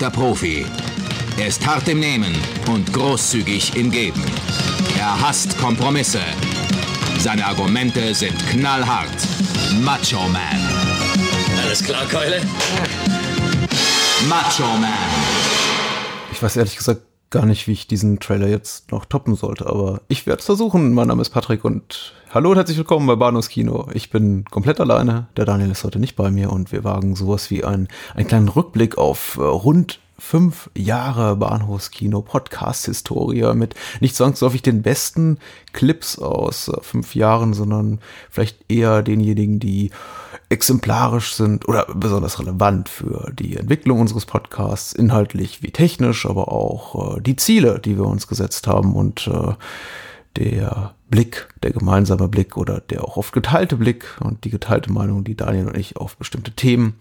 Eiskalter Profi. Er ist hart im Nehmen und großzügig im Geben. Er hasst Kompromisse. Seine Argumente sind knallhart. Macho Man. Alles klar, Keule? Macho Man. Ich weiß ehrlich gesagt gar nicht, wie ich diesen Trailer jetzt noch toppen sollte, aber ich werde es versuchen. Mein Name ist Patrick und hallo und herzlich willkommen bei Bahnhofs Kino. Ich bin komplett alleine, der Daniel ist heute nicht bei mir und wir wagen sowas wie ein, einen kleinen Rückblick auf äh, rund fünf Jahre Bahnhofskino Podcast-Historie mit nicht zwangsläufig den besten Clips aus äh, fünf Jahren, sondern vielleicht eher denjenigen, die exemplarisch sind oder besonders relevant für die Entwicklung unseres Podcasts, inhaltlich wie technisch, aber auch äh, die Ziele, die wir uns gesetzt haben und äh, der Blick, der gemeinsame Blick oder der auch oft geteilte Blick und die geteilte Meinung, die Daniel und ich auf bestimmte Themen,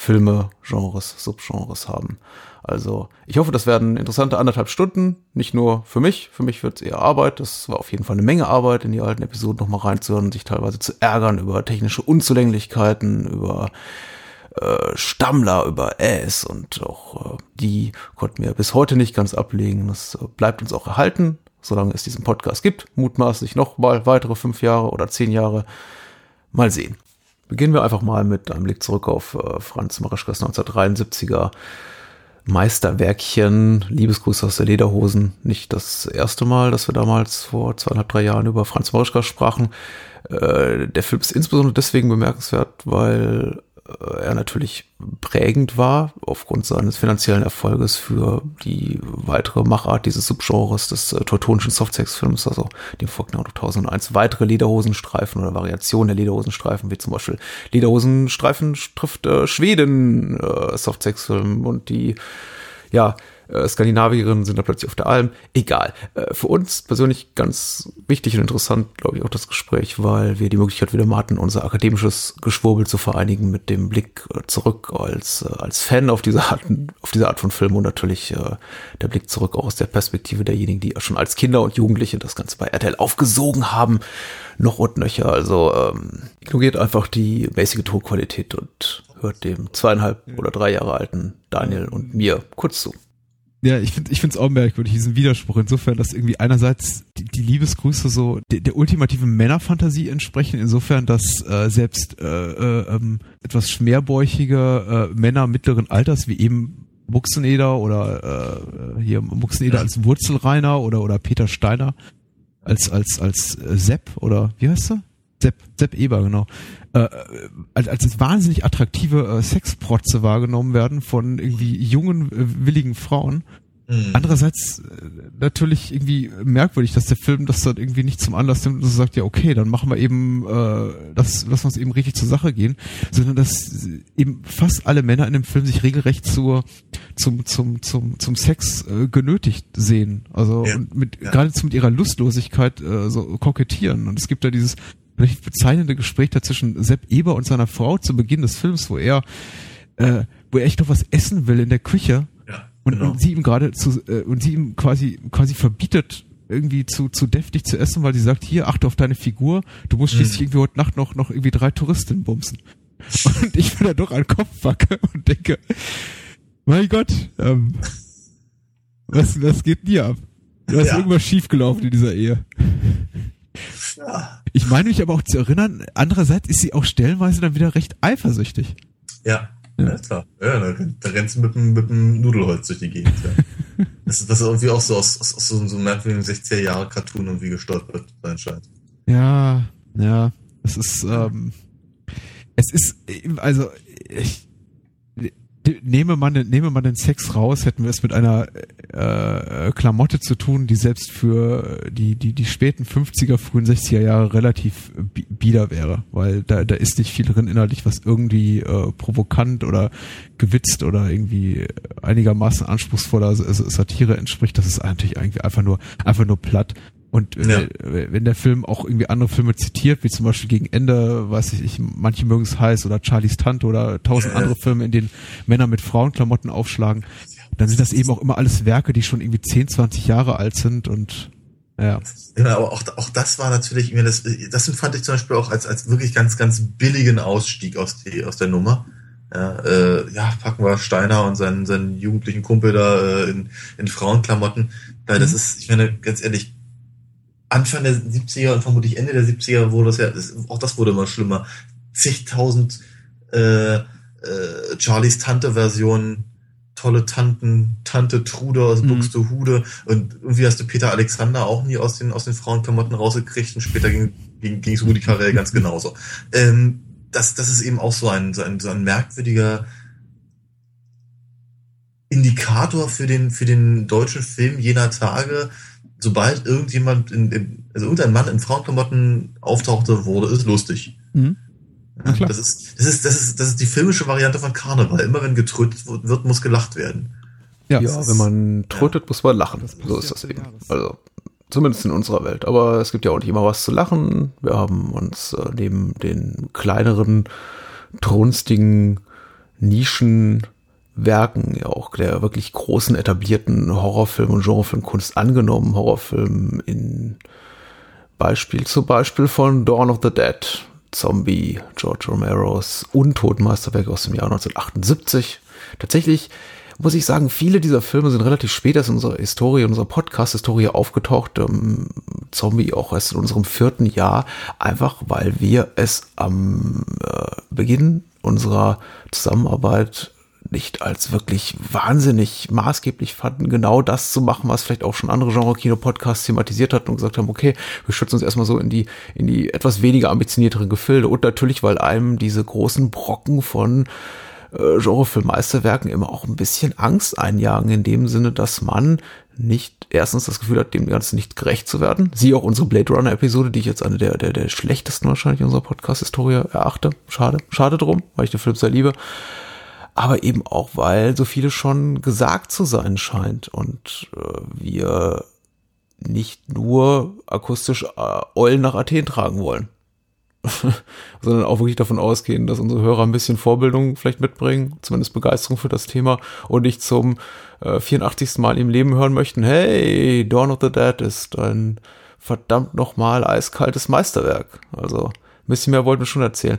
Filme, Genres, Subgenres haben. Also ich hoffe, das werden interessante anderthalb Stunden, nicht nur für mich, für mich wird es eher Arbeit, das war auf jeden Fall eine Menge Arbeit, in die alten Episoden nochmal reinzuhören, sich teilweise zu ärgern über technische Unzulänglichkeiten, über äh, Stammler, über Äs und auch äh, die konnten wir bis heute nicht ganz ablegen. Das äh, bleibt uns auch erhalten, solange es diesen Podcast gibt, mutmaßlich noch mal weitere fünf Jahre oder zehn Jahre. Mal sehen. Beginnen wir einfach mal mit einem Blick zurück auf äh, Franz Marischkas 1973er Meisterwerkchen, Liebesgruß aus der Lederhosen. Nicht das erste Mal, dass wir damals vor zweieinhalb, drei Jahren über Franz Marischka sprachen. Äh, der Film ist insbesondere deswegen bemerkenswert, weil er natürlich prägend war aufgrund seines finanziellen Erfolges für die weitere Machart dieses Subgenres des äh, teutonischen Softsex-Films, also dem noch 1001 weitere Lederhosenstreifen oder Variationen der Lederhosenstreifen, wie zum Beispiel Lederhosenstreifen trifft äh, Schweden äh, Softsex-Film und die ja, äh, Skandinavierinnen sind da plötzlich auf der Alm. Egal. Äh, für uns persönlich ganz wichtig und interessant, glaube ich, auch das Gespräch, weil wir die Möglichkeit wieder hatten, unser akademisches Geschwurbel zu vereinigen mit dem Blick äh, zurück als, äh, als Fan auf diese Art, auf diese Art von Film und natürlich äh, der Blick zurück auch aus der Perspektive derjenigen, die schon als Kinder und Jugendliche das Ganze bei RTL aufgesogen haben, noch und nöcher. Also ähm, ignoriert einfach die basic Tonqualität und hört dem zweieinhalb oder drei Jahre alten Daniel und mir kurz zu. Ja, ich finde ich finde es auch merkwürdig, diesen Widerspruch, insofern, dass irgendwie einerseits die, die Liebesgrüße so der, der ultimativen Männerfantasie entsprechen, insofern, dass äh, selbst äh, äh, ähm, etwas schmerbäuchige äh, Männer mittleren Alters, wie eben Buxeneder oder äh, hier Buxeneder als Wurzelreiner oder oder Peter Steiner als als als äh, Sepp oder wie heißt er? Sepp, Sepp Eber, genau. Äh, als, als wahnsinnig attraktive äh, Sexprotze wahrgenommen werden von irgendwie jungen, äh, willigen Frauen. Mhm. Andererseits äh, natürlich irgendwie merkwürdig, dass der Film das dann irgendwie nicht zum Anlass nimmt und so sagt, ja okay, dann machen wir eben äh, das, lass uns eben richtig zur Sache gehen, sondern dass eben fast alle Männer in dem Film sich regelrecht zur zum zum zum zum Sex äh, genötigt sehen, also Ja, und mit ja. geradezu mit ihrer Lustlosigkeit äh, so kokettieren und es gibt da dieses recht bezeichnende Gespräch da zwischen Sepp Eber und seiner Frau zu Beginn des Films, wo er äh, wo er echt noch was essen will in der Küche Ja, und, genau. und sie ihm gerade zu äh, und sie ihm quasi quasi verbietet irgendwie zu zu deftig zu essen, weil sie sagt, hier achte auf deine Figur, du musst schließlich Mhm. irgendwie heute Nacht noch noch irgendwie drei Touristinnen bumsen. Und ich bin da doch an den Kopf wacke und denke, mein Gott, ähm, was was geht hier ab? Da ist Ja. irgendwas schiefgelaufen in dieser Ehe. Ich meine mich aber auch zu erinnern, andererseits ist sie auch stellenweise dann wieder recht eifersüchtig. Ja, Ja. ja. klar. Ja, da, rennt- da rennt sie mit dem, mit dem Nudelholz durch die Gegend. Ja. das, ist, das ist irgendwie auch so aus, aus, aus so, so einem merkwürdigen 60er Jahre Cartoon irgendwie gestolpert sein scheint. Ja, ja, es ist, ähm, es ist, also, ich, nehme man, den, nehme man den Sex raus, hätten wir es mit einer äh, Klamotte zu tun, die selbst für die, die, die späten 50er, frühen 60er Jahre relativ bieder wäre, weil da, da ist nicht viel drin inhaltlich, was irgendwie äh, provokant oder gewitzt oder irgendwie einigermaßen anspruchsvoller Satire entspricht. Das ist eigentlich eigentlich einfach nur, einfach nur platt. Und ja. wenn der Film auch irgendwie andere Filme zitiert, wie zum Beispiel gegen Ende, weiß ich, ich manche mögen es heiß oder Charlies Tante oder tausend andere Filme, in denen Männer mit Frauenklamotten aufschlagen, dann sind das eben auch immer alles Werke, die schon irgendwie 10, 20 Jahre alt sind und ja. Ja, aber auch, auch das war natürlich, das, das fand ich zum Beispiel auch als, als wirklich ganz, ganz billigen Ausstieg aus, die, aus der Nummer. Ja, äh, ja, packen wir Steiner und seinen, seinen jugendlichen Kumpel da äh, in, in Frauenklamotten. Weil mhm. das ist, ich meine, ganz ehrlich, Anfang der 70er und vermutlich Ende der 70er wurde das ja, das, auch das wurde immer schlimmer. Zigtausend äh, äh, Charlies Tante-Versionen, tolle Tanten, Tante Trude aus mhm. Buxtehude und irgendwie hast du Peter Alexander auch nie aus den, aus den Frauenklamotten rausgekriegt und später ging, ging, ging es Rudi Carell ganz genauso. Ähm, das, das ist eben auch so ein, so ein, so ein merkwürdiger Indikator für den, für den deutschen Film jener Tage, sobald irgendjemand in, in also irgendein Mann in Frauenklamotten auftauchte, wurde es lustig. Mhm. Ja, das ist, das ist, das ist, das ist die filmische Variante von Karneval. Immer wenn getrötet wird, muss gelacht werden. Ja, ja wenn man trötet, ja. muss man lachen. So ist das eben. Also, zumindest in unserer Welt. Aber es gibt ja auch nicht immer was zu lachen. Wir haben uns äh, neben den kleineren, trunstigen Nischen Werken, auch der wirklich großen etablierten Horrorfilm- und Genrefilmkunst angenommen. Horrorfilm in Beispiel zum Beispiel von Dawn of the Dead, Zombie, George Romeros Untotenmeisterwerk aus dem Jahr 1978. Tatsächlich muss ich sagen, viele dieser Filme sind relativ spät erst in unserer Historie, in unserer Podcast-Historie aufgetaucht. Ähm, Zombie auch erst in unserem vierten Jahr, einfach weil wir es am äh, Beginn unserer Zusammenarbeit nicht als wirklich wahnsinnig maßgeblich fanden, genau das zu machen, was vielleicht auch schon andere Genre-Kino-Podcasts thematisiert hatten und gesagt haben, okay, wir schützen uns erstmal so in die, in die etwas weniger ambitionierteren Gefilde und natürlich, weil einem diese großen Brocken von äh, Genrefilm-Meisterwerken immer auch ein bisschen Angst einjagen, in dem Sinne, dass man nicht erstens das Gefühl hat, dem Ganzen nicht gerecht zu werden. Sieh auch unsere Blade Runner Episode, die ich jetzt eine der, der, der schlechtesten wahrscheinlich in unserer Podcast-Historie erachte. Schade, schade drum, weil ich den Film sehr liebe aber eben auch, weil so viele schon gesagt zu sein scheint und äh, wir nicht nur akustisch äh, Eulen nach Athen tragen wollen, sondern auch wirklich davon ausgehen, dass unsere Hörer ein bisschen Vorbildung vielleicht mitbringen, zumindest Begeisterung für das Thema und nicht zum äh, 84. Mal im Leben hören möchten, hey, Dawn of the Dead ist ein verdammt nochmal eiskaltes Meisterwerk. Also ein bisschen mehr wollten wir schon erzählen.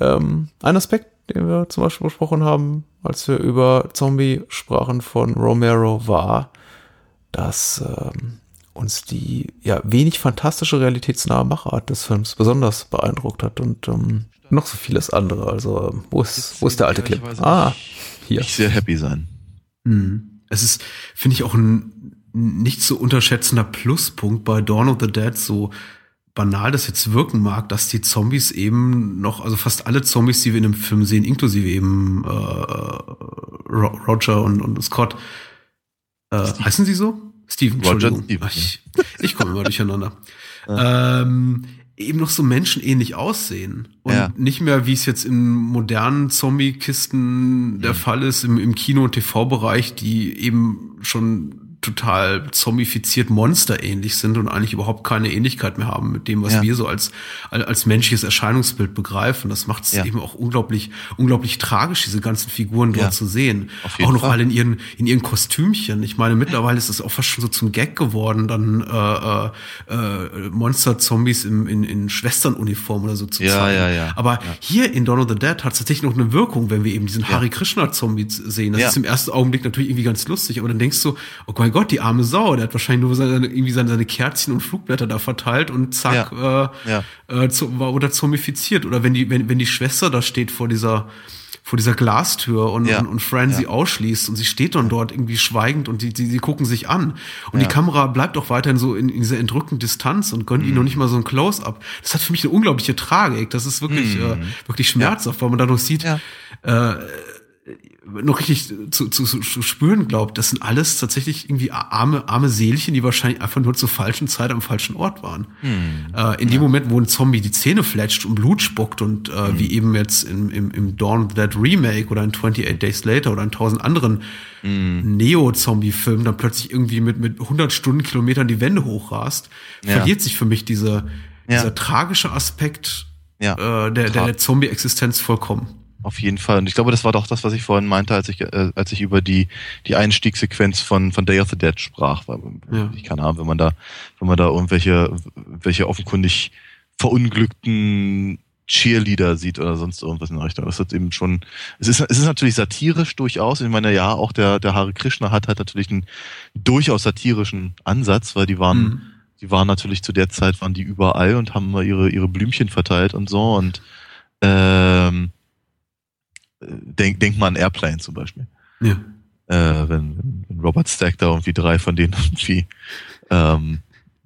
Ähm, ein Aspekt, den wir zum Beispiel besprochen haben, als wir über Zombie sprachen von Romero, war, dass ähm, uns die ja wenig fantastische realitätsnahe Machart des Films besonders beeindruckt hat und ähm, noch so vieles andere. Also wo ist, wo ist der alte Clip? Ah, hier. Ich sehr happy sein. Mhm. Es ist, finde ich, auch ein nicht zu unterschätzender Pluspunkt bei Dawn of the Dead, so banal das jetzt wirken mag, dass die Zombies eben noch, also fast alle Zombies, die wir in dem Film sehen, inklusive eben äh, Roger und, und Scott, äh, heißen sie so? Steven, Entschuldigung. Roger, Steven, ich, ich komme immer durcheinander. ähm, eben noch so menschenähnlich aussehen und ja. nicht mehr, wie es jetzt in modernen Zombie-Kisten der mhm. Fall ist, im, im Kino- und TV-Bereich, die eben schon total zombifiziert monsterähnlich sind und eigentlich überhaupt keine Ähnlichkeit mehr haben mit dem, was ja. wir so als, als menschliches Erscheinungsbild begreifen. Das macht es ja. eben auch unglaublich, unglaublich tragisch, diese ganzen Figuren dort ja. zu sehen. Auch noch Fall. alle in ihren, in ihren Kostümchen. Ich meine, mittlerweile ist es auch fast schon so zum Gag geworden, dann äh, äh, Monster-Zombies in, in, in Schwesternuniform oder so zu ja, zeigen. Ja, ja, Aber hier in Dawn of the Dead hat es tatsächlich noch eine Wirkung, wenn wir eben diesen Hari Krishna-Zombie sehen. Das ist im ersten Augenblick natürlich irgendwie ganz lustig, aber dann denkst du, oh mein Gott, die arme Sau, der hat wahrscheinlich nur seine, irgendwie seine, seine Kerzchen und Flugblätter da verteilt und zack, ja. Äh, ja. Äh, zu, war oder zombifiziert. Oder wenn die, wenn, wenn die Schwester da steht vor dieser, vor dieser Glastür und, ja. und, und Fran ja. sie ausschließt und sie steht dann dort irgendwie schweigend und die, die, die gucken sich an. Und ja. die Kamera bleibt auch weiterhin so in, in dieser entrückten Distanz und gönnt mhm. ihnen noch nicht mal so ein Close-up. Das hat für mich eine unglaubliche Tragik. Das ist wirklich, mhm. äh, wirklich schmerzhaft, weil man dadurch sieht, äh, noch richtig zu, zu, zu spüren glaubt, das sind alles tatsächlich irgendwie arme, arme Seelchen, die wahrscheinlich einfach nur zur falschen Zeit am falschen Ort waren. Hm. Äh, in dem Moment, wo ein Zombie die Zähne fletscht und Blut spuckt und äh, hm. wie eben jetzt im, im, im Dawn of That Remake oder in 28 Days Later oder in tausend anderen hm. Neo-Zombie-Filmen dann plötzlich irgendwie mit, mit 100 Stundenkilometern die Wände hochrast, ja. verliert sich für mich diese, ja. dieser tragische Aspekt ja. äh, der, der, der Zombie-Existenz vollkommen. Auf jeden Fall. Und ich glaube, das war doch das, was ich vorhin meinte, als ich, äh, als ich über die, die Einstiegssequenz von, von Day of the Dead sprach. Weil, ja. Ich keine Ahnung, wenn man da, wenn man da irgendwelche, welche offenkundig verunglückten Cheerleader sieht oder sonst irgendwas in der Richtung. Das ist eben schon, es ist, es ist natürlich satirisch durchaus. Ich meine, ja, auch der, der Hare Krishna hat halt natürlich einen durchaus satirischen Ansatz, weil die waren, mhm. die waren natürlich zu der Zeit, waren die überall und haben mal ihre, ihre Blümchen verteilt und so und, ähm, denk, denk mal an Airplane zum Beispiel. Ja. Äh, wenn, wenn Robert Stack da irgendwie drei von denen irgendwie ähm,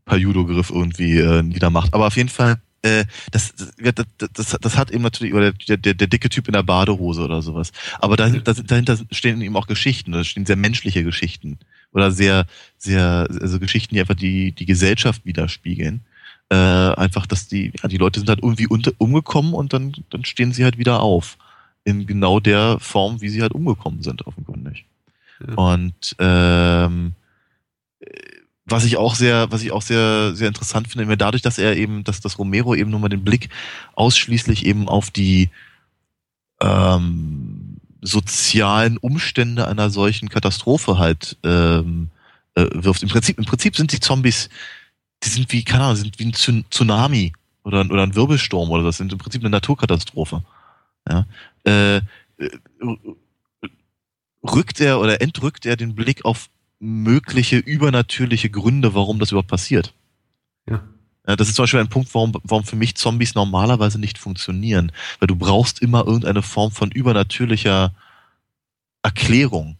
per Judo-Griff irgendwie äh, niedermacht. Aber auf jeden Fall, äh, das, das, das, das hat eben natürlich, oder der, der, der dicke Typ in der Badehose oder sowas. Aber da, da, dahinter stehen eben auch Geschichten, da stehen sehr menschliche Geschichten. Oder sehr, sehr, also Geschichten, die einfach die, die Gesellschaft widerspiegeln. Äh, einfach, dass die, ja, die Leute sind halt irgendwie unter, umgekommen und dann, dann stehen sie halt wieder auf in genau der Form, wie sie halt umgekommen sind, offenkundig. Ja. Und ähm, was ich auch sehr, was ich auch sehr, sehr interessant finde, dadurch, dass er eben, dass das Romero eben nur mal den Blick ausschließlich eben auf die ähm, sozialen Umstände einer solchen Katastrophe halt ähm, äh, wirft. Im Prinzip, im Prinzip sind die Zombies, die sind wie, keine Ahnung, sind wie ein Tsunami oder, oder ein Wirbelsturm oder das sind im Prinzip eine Naturkatastrophe. Ja? Äh, rückt er oder entrückt er den Blick auf mögliche übernatürliche Gründe, warum das überhaupt passiert. Ja. ja. Das ist zum Beispiel ein Punkt, warum, warum für mich Zombies normalerweise nicht funktionieren. Weil du brauchst immer irgendeine Form von übernatürlicher Erklärung,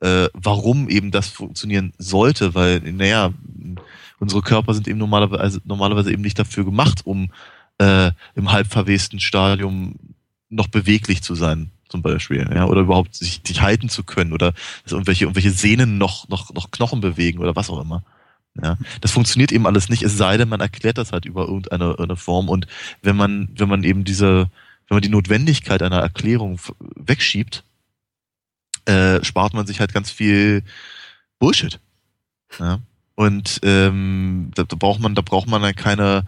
äh, warum eben das funktionieren sollte, weil, naja, unsere Körper sind eben normalerweise, normalerweise eben nicht dafür gemacht, um äh, im halbverwesten Stadium noch beweglich zu sein, zum Beispiel, ja, oder überhaupt sich, sich halten zu können oder dass irgendwelche, irgendwelche Sehnen noch, noch, noch Knochen bewegen oder was auch immer. Ja, das funktioniert eben alles nicht, es sei denn, man erklärt das halt über irgendeine eine Form und wenn man, wenn man eben diese, wenn man die Notwendigkeit einer Erklärung wegschiebt, äh, spart man sich halt ganz viel Bullshit. Ja? Und ähm, da, da braucht man, da braucht man dann keine,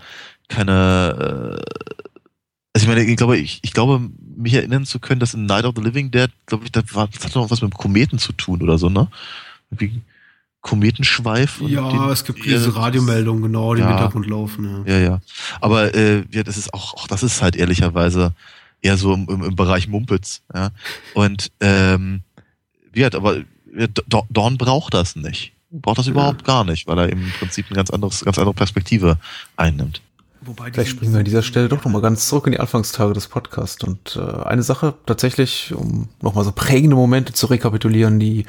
keine äh, also ich meine, ich glaube, ich, ich glaube, mich erinnern zu können, dass in Night of the Living Dead, glaube ich, das, war, das hat noch was mit Kometen zu tun oder so, ne? Wie Kometenschweif. Ja, den, es gibt diese Radiomeldungen, genau, die ja, im Hintergrund laufen. Ja, ja. ja. Aber äh, ja, das ist auch, auch das ist halt ehrlicherweise eher so im, im, im Bereich Mumpitz. Ja? Und ähm, wie hat, aber Dorn braucht das nicht. Braucht das überhaupt gar nicht, weil er im Prinzip eine ganz anderes, ganz andere Perspektive einnimmt. Wobei Vielleicht springen wir an dieser Stelle doch nochmal ganz zurück in die Anfangstage des Podcasts. Und äh, eine Sache tatsächlich, um nochmal so prägende Momente zu rekapitulieren, die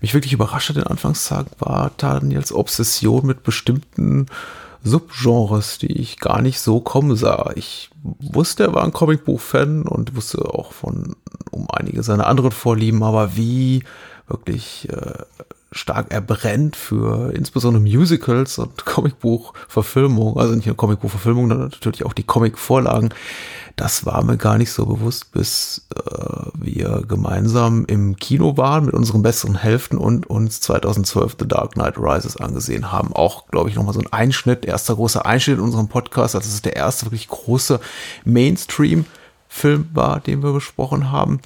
mich wirklich überrascht hat in Anfangstagen, war Daniels Obsession mit bestimmten Subgenres, die ich gar nicht so kommen sah. Ich wusste, er war ein Comicbuch-Fan und wusste auch von um einige seiner anderen Vorlieben, aber wie wirklich äh, stark er brennt für insbesondere Musicals und Comicbuchverfilmung, also nicht nur Comicbuchverfilmung, sondern natürlich auch die Comicvorlagen. Das war mir gar nicht so bewusst, bis äh, wir gemeinsam im Kino waren mit unseren besseren Hälften und uns 2012 The Dark Knight Rises angesehen haben. Auch, glaube ich, nochmal so ein Einschnitt, erster großer Einschnitt in unserem Podcast. Also es ist der erste wirklich große Mainstream-Film war, den wir besprochen haben.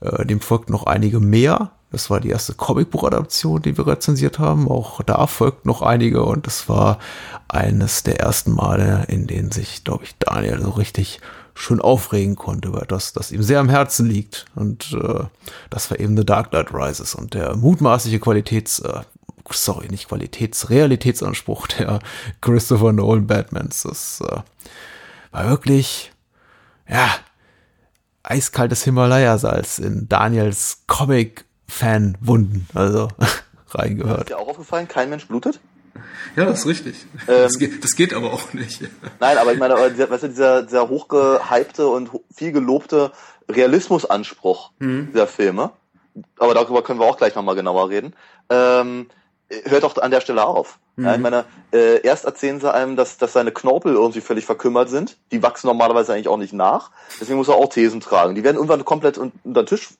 Äh, dem folgt noch einige mehr. Das war die erste Comicbuch-Adaption, die wir rezensiert haben. Auch da folgt noch einige und das war eines der ersten Male, in denen sich, glaube ich, Daniel so richtig schön aufregen konnte über das, das ihm sehr am Herzen liegt. Und äh, das war eben The Dark Knight Rises und der mutmaßliche Qualitäts, äh, sorry, nicht Qualitäts, Realitätsanspruch der Christopher Nolan Batmans. Das äh, war wirklich, ja, eiskaltes Himalaya-Salz in Daniels Comic Fanwunden, also reingehört. Ist dir auch aufgefallen, kein Mensch blutet? Ja, das ist richtig. Ähm, das, geht, das, geht, aber auch nicht. Nein, aber ich meine, weißt du, dieser, dieser hochgehypte und viel gelobte Realismusanspruch hm. dieser Filme, aber darüber können wir auch gleich nochmal genauer reden, ähm, hört doch an der Stelle auf. Mhm. Ja, ich mhm. meine, äh, erst erzählen sie einem, dass, dass seine Knorpel irgendwie völlig verkümmert sind. Die wachsen normalerweise eigentlich auch nicht nach. Deswegen muss er auch Thesen tragen. Die werden irgendwann komplett unter den Tisch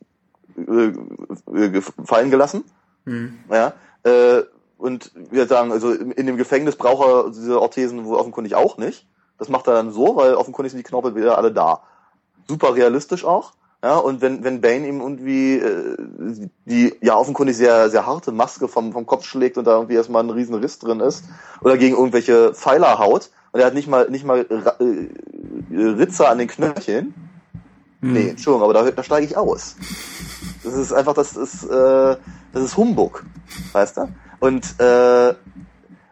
äh, äh fallen gelassen. Mhm. Ja, äh, und wir sagen, also in dem Gefängnis braucht er diese Orthesen wohl offenkundig auch nicht. Das macht er dann so, weil offenkundig sind die Knorpel wieder alle da. Super realistisch auch. Ja, und wenn, wenn Bane ihm irgendwie äh, die ja offenkundig sehr, sehr harte Maske vom, vom Kopf schlägt und da irgendwie erstmal ein riesen Riss drin ist oder gegen irgendwelche Pfeiler haut und er hat nicht mal nicht mal äh, Ritzer an den Knöcheln. Hm. Nee, Entschuldigung, aber da, da steige ich aus. Das ist einfach, das ist, äh, das ist Humbug, weißt du? Und äh,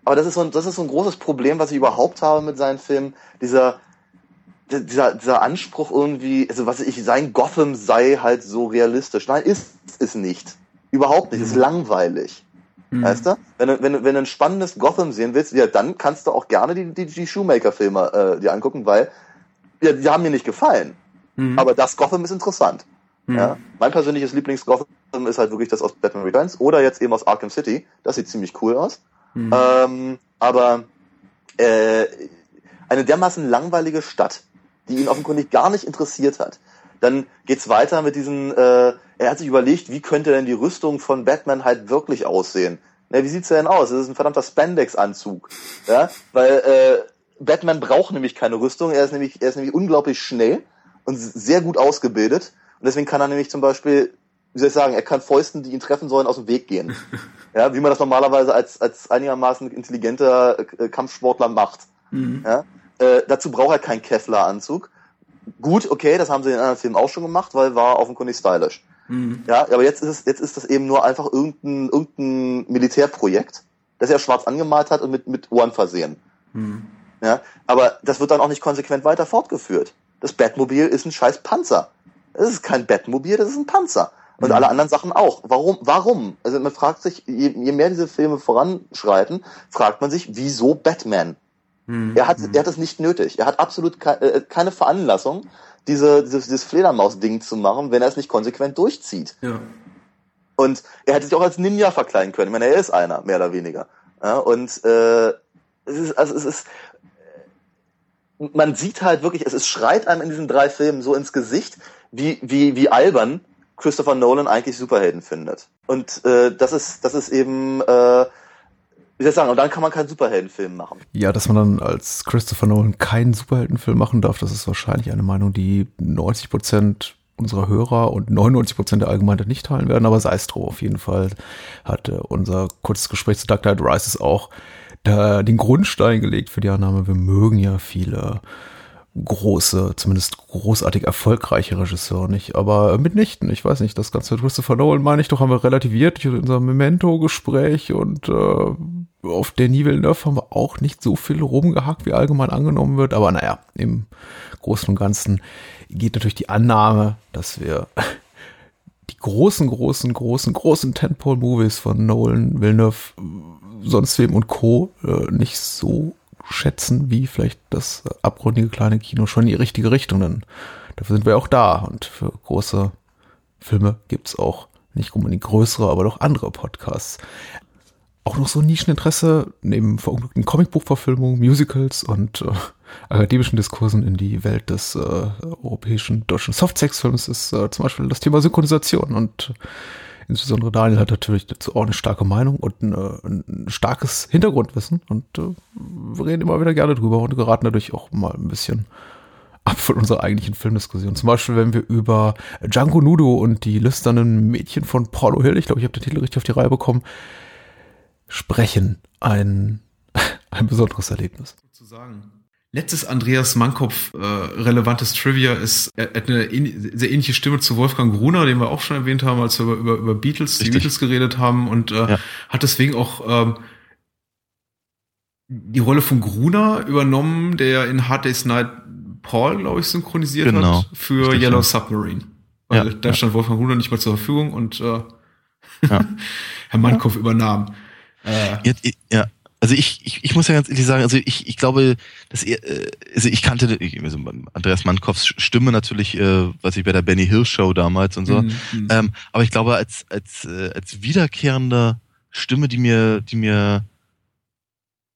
aber das ist so ein, das ist so ein großes Problem, was ich überhaupt habe mit seinen Filmen. Dieser dieser, dieser Anspruch irgendwie, also was ich, sein Gotham sei halt so realistisch. Nein, ist es nicht. Überhaupt nicht. Mhm. Ist langweilig. Mhm. Weißt du? Wenn du, wenn, du, wenn du ein spannendes Gotham sehen willst, ja, dann kannst du auch gerne die, die, die Shoemaker-Filme äh, dir angucken, weil ja, die haben mir nicht gefallen. Mhm. Aber das Gotham ist interessant. Mhm. Ja? Mein persönliches Lieblings-Gotham ist halt wirklich das aus Batman Returns oder jetzt eben aus Arkham City. Das sieht ziemlich cool aus. Mhm. Ähm, aber äh, eine dermaßen langweilige Stadt die ihn offenkundig gar nicht interessiert hat. Dann geht's weiter mit diesen, äh, er hat sich überlegt, wie könnte denn die Rüstung von Batman halt wirklich aussehen? Na, wie sieht's denn aus? Das ist ein verdammter Spandex-Anzug. Ja? Weil äh, Batman braucht nämlich keine Rüstung, er ist nämlich, er ist nämlich unglaublich schnell und sehr gut ausgebildet. Und deswegen kann er nämlich zum Beispiel, wie soll ich sagen, er kann Fäusten, die ihn treffen sollen, aus dem Weg gehen. Ja, wie man das normalerweise als, als einigermaßen intelligenter äh, Kampfsportler macht. Mhm. Ja? Äh, dazu braucht er keinen Kevlar-Anzug. Gut, okay, das haben sie in anderen Filmen auch schon gemacht, weil war offenkundig stylisch. Mhm. Ja, aber jetzt ist es, jetzt ist das eben nur einfach irgendein, irgendein Militärprojekt, das er schwarz angemalt hat und mit, mit Ohren versehen. Mhm. Ja, aber das wird dann auch nicht konsequent weiter fortgeführt. Das Batmobil ist ein scheiß Panzer. Das ist kein Batmobil, das ist ein Panzer. Und mhm. alle anderen Sachen auch. Warum? Warum? Also man fragt sich, je, je mehr diese Filme voranschreiten, fragt man sich, wieso Batman? Mhm. Er hat, er hat es nicht nötig. Er hat absolut ke äh, keine Veranlassung, diese, dieses, dieses Fledermaus-Ding zu machen, wenn er es nicht konsequent durchzieht. Ja. Und er hätte sich auch als Ninja verkleiden können. Ich meine, er ist einer, mehr oder weniger. Ja, und äh, es ist, also es ist, man sieht halt wirklich, es, es schreit einem in diesen drei Filmen so ins Gesicht, wie, wie, wie albern Christopher Nolan eigentlich Superhelden findet. Und äh, das ist, das ist eben äh, wie soll ich sagen, und dann kann man keinen Superheldenfilm machen. Ja, dass man dann als Christopher Nolan keinen Superheldenfilm machen darf, das ist wahrscheinlich eine Meinung, die 90 Prozent unserer Hörer und 99 Prozent der Allgemeinheit nicht teilen werden, aber sei es drum. Auf jeden Fall hat äh, unser kurzes Gespräch zu Dark Knight Rises auch da den Grundstein gelegt für die Annahme, wir mögen ja viele große, zumindest großartig erfolgreiche Regisseur nicht, aber mitnichten. Ich weiß nicht, das ganze Christopher Nolan meine ich doch, haben wir relativiert durch unser Memento-Gespräch und äh, auf der Villeneuve haben wir auch nicht so viel rumgehackt, wie allgemein angenommen wird, aber naja, im Großen und Ganzen geht natürlich die Annahme, dass wir die großen, großen, großen, großen Tentpole-Movies von Nolan, Villeneuve, sonst wem und Co. Äh, nicht so schätzen, wie vielleicht das abgründige kleine Kino schon in die richtige Richtung. Denn dafür sind wir auch da. Und für große Filme gibt's auch nicht unbedingt größere, aber doch andere Podcasts. Auch noch so Nischeninteresse neben verunglückten Comicbuchverfilmungen, Musicals und äh, akademischen Diskursen in die Welt des äh, europäischen deutschen Softsex-Films ist äh, zum Beispiel das Thema Synchronisation und Insbesondere Daniel hat natürlich dazu auch eine starke Meinung und ein, ein starkes Hintergrundwissen und äh, wir reden immer wieder gerne drüber und geraten dadurch auch mal ein bisschen ab von unserer eigentlichen Filmdiskussion. Zum Beispiel, wenn wir über Django Nudo und die lüsternen Mädchen von Paulo Hill, ich glaube, ich habe den Titel richtig auf die Reihe bekommen, sprechen. Ein, ein besonderes Erlebnis. Sozusagen. Letztes Andreas Mankopf äh, relevantes Trivia ist, er hat eine sehr ähnliche Stimme zu Wolfgang Gruner, den wir auch schon erwähnt haben, als wir über, über, über Beatles, Richtig. die Beatles geredet haben und äh, ja. hat deswegen auch ähm, die Rolle von Gruner übernommen, der in Hard Day's Night Paul, glaube ich, synchronisiert genau. hat für Richtig, Yellow ja. Submarine. Weil ja, da stand Wolfgang Gruner nicht mehr zur Verfügung und äh, Herr Mankopf übernahm. Äh, ja, Also ich, ich, ich muss ja ganz ehrlich sagen, also ich, ich glaube, dass er, äh, also ich kannte also Andreas Mankows Stimme natürlich, äh, was ich bei der Benny Hill Show damals und so. Mhm. Ähm, aber ich glaube, als, als, äh, als wiederkehrende Stimme, die mir, die mir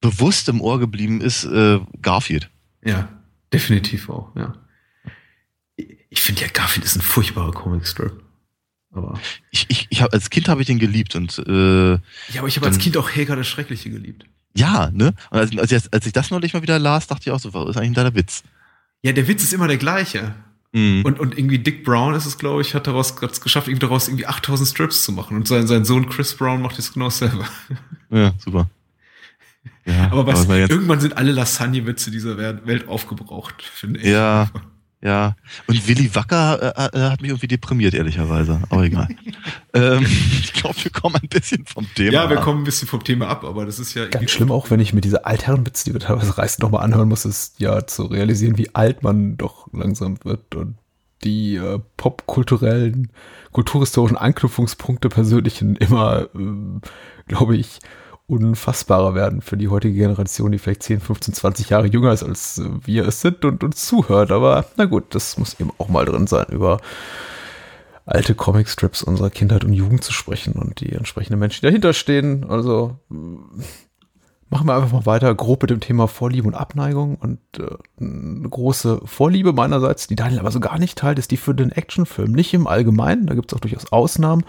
bewusst im Ohr geblieben ist, äh, Garfield. Ja, definitiv auch, ja. Ich finde ja, Garfield ist ein furchtbarer Comicstrip. Aber ich, ich, ich hab, als Kind habe ich den geliebt und äh, ja, aber ich habe als Kind auch Helga das Schreckliche geliebt. Ja, ne? Und als, als, ich, als ich das neulich mal wieder las, dachte ich auch so, was ist eigentlich da der Witz? Ja, der Witz ist immer der gleiche. Mhm. Und, und irgendwie Dick Brown ist es, glaube ich, hat daraus hat's geschafft, irgendwie daraus irgendwie 8000 Strips zu machen. Und sein, sein Sohn Chris Brown macht das genau selber. Ja, super. Ja, aber was, irgendwann sind alle Lasagne-Witze dieser Welt aufgebraucht, finde ich. Ja. Ja, und Willy Wacker äh, äh, hat mich irgendwie deprimiert, ehrlicherweise. Aber egal. ähm, ich glaube, wir kommen ein bisschen vom Thema Ja, wir kommen ein bisschen vom Thema ab, aber das ist ja... Ganz schlimm auch, wenn ich mir diese Altherrenwitze, die wir teilweise reißen, nochmal anhören muss, ist ja zu realisieren, wie alt man doch langsam wird und die äh, popkulturellen, kulturhistorischen Anknüpfungspunkte persönlichen immer, äh, glaube ich, unfassbarer werden für die heutige Generation, die vielleicht 10, 15, 20 Jahre jünger ist, als wir es sind und uns zuhört. Aber na gut, das muss eben auch mal drin sein, über alte Comicstrips unserer Kindheit und Jugend zu sprechen und die entsprechenden Menschen, die dahinter stehen. Also machen wir einfach mal weiter, grob mit dem Thema Vorliebe und Abneigung. Und äh, eine große Vorliebe meinerseits, die Daniel aber so gar nicht teilt, ist die für den Actionfilm. Nicht im Allgemeinen, da gibt es auch durchaus Ausnahmen,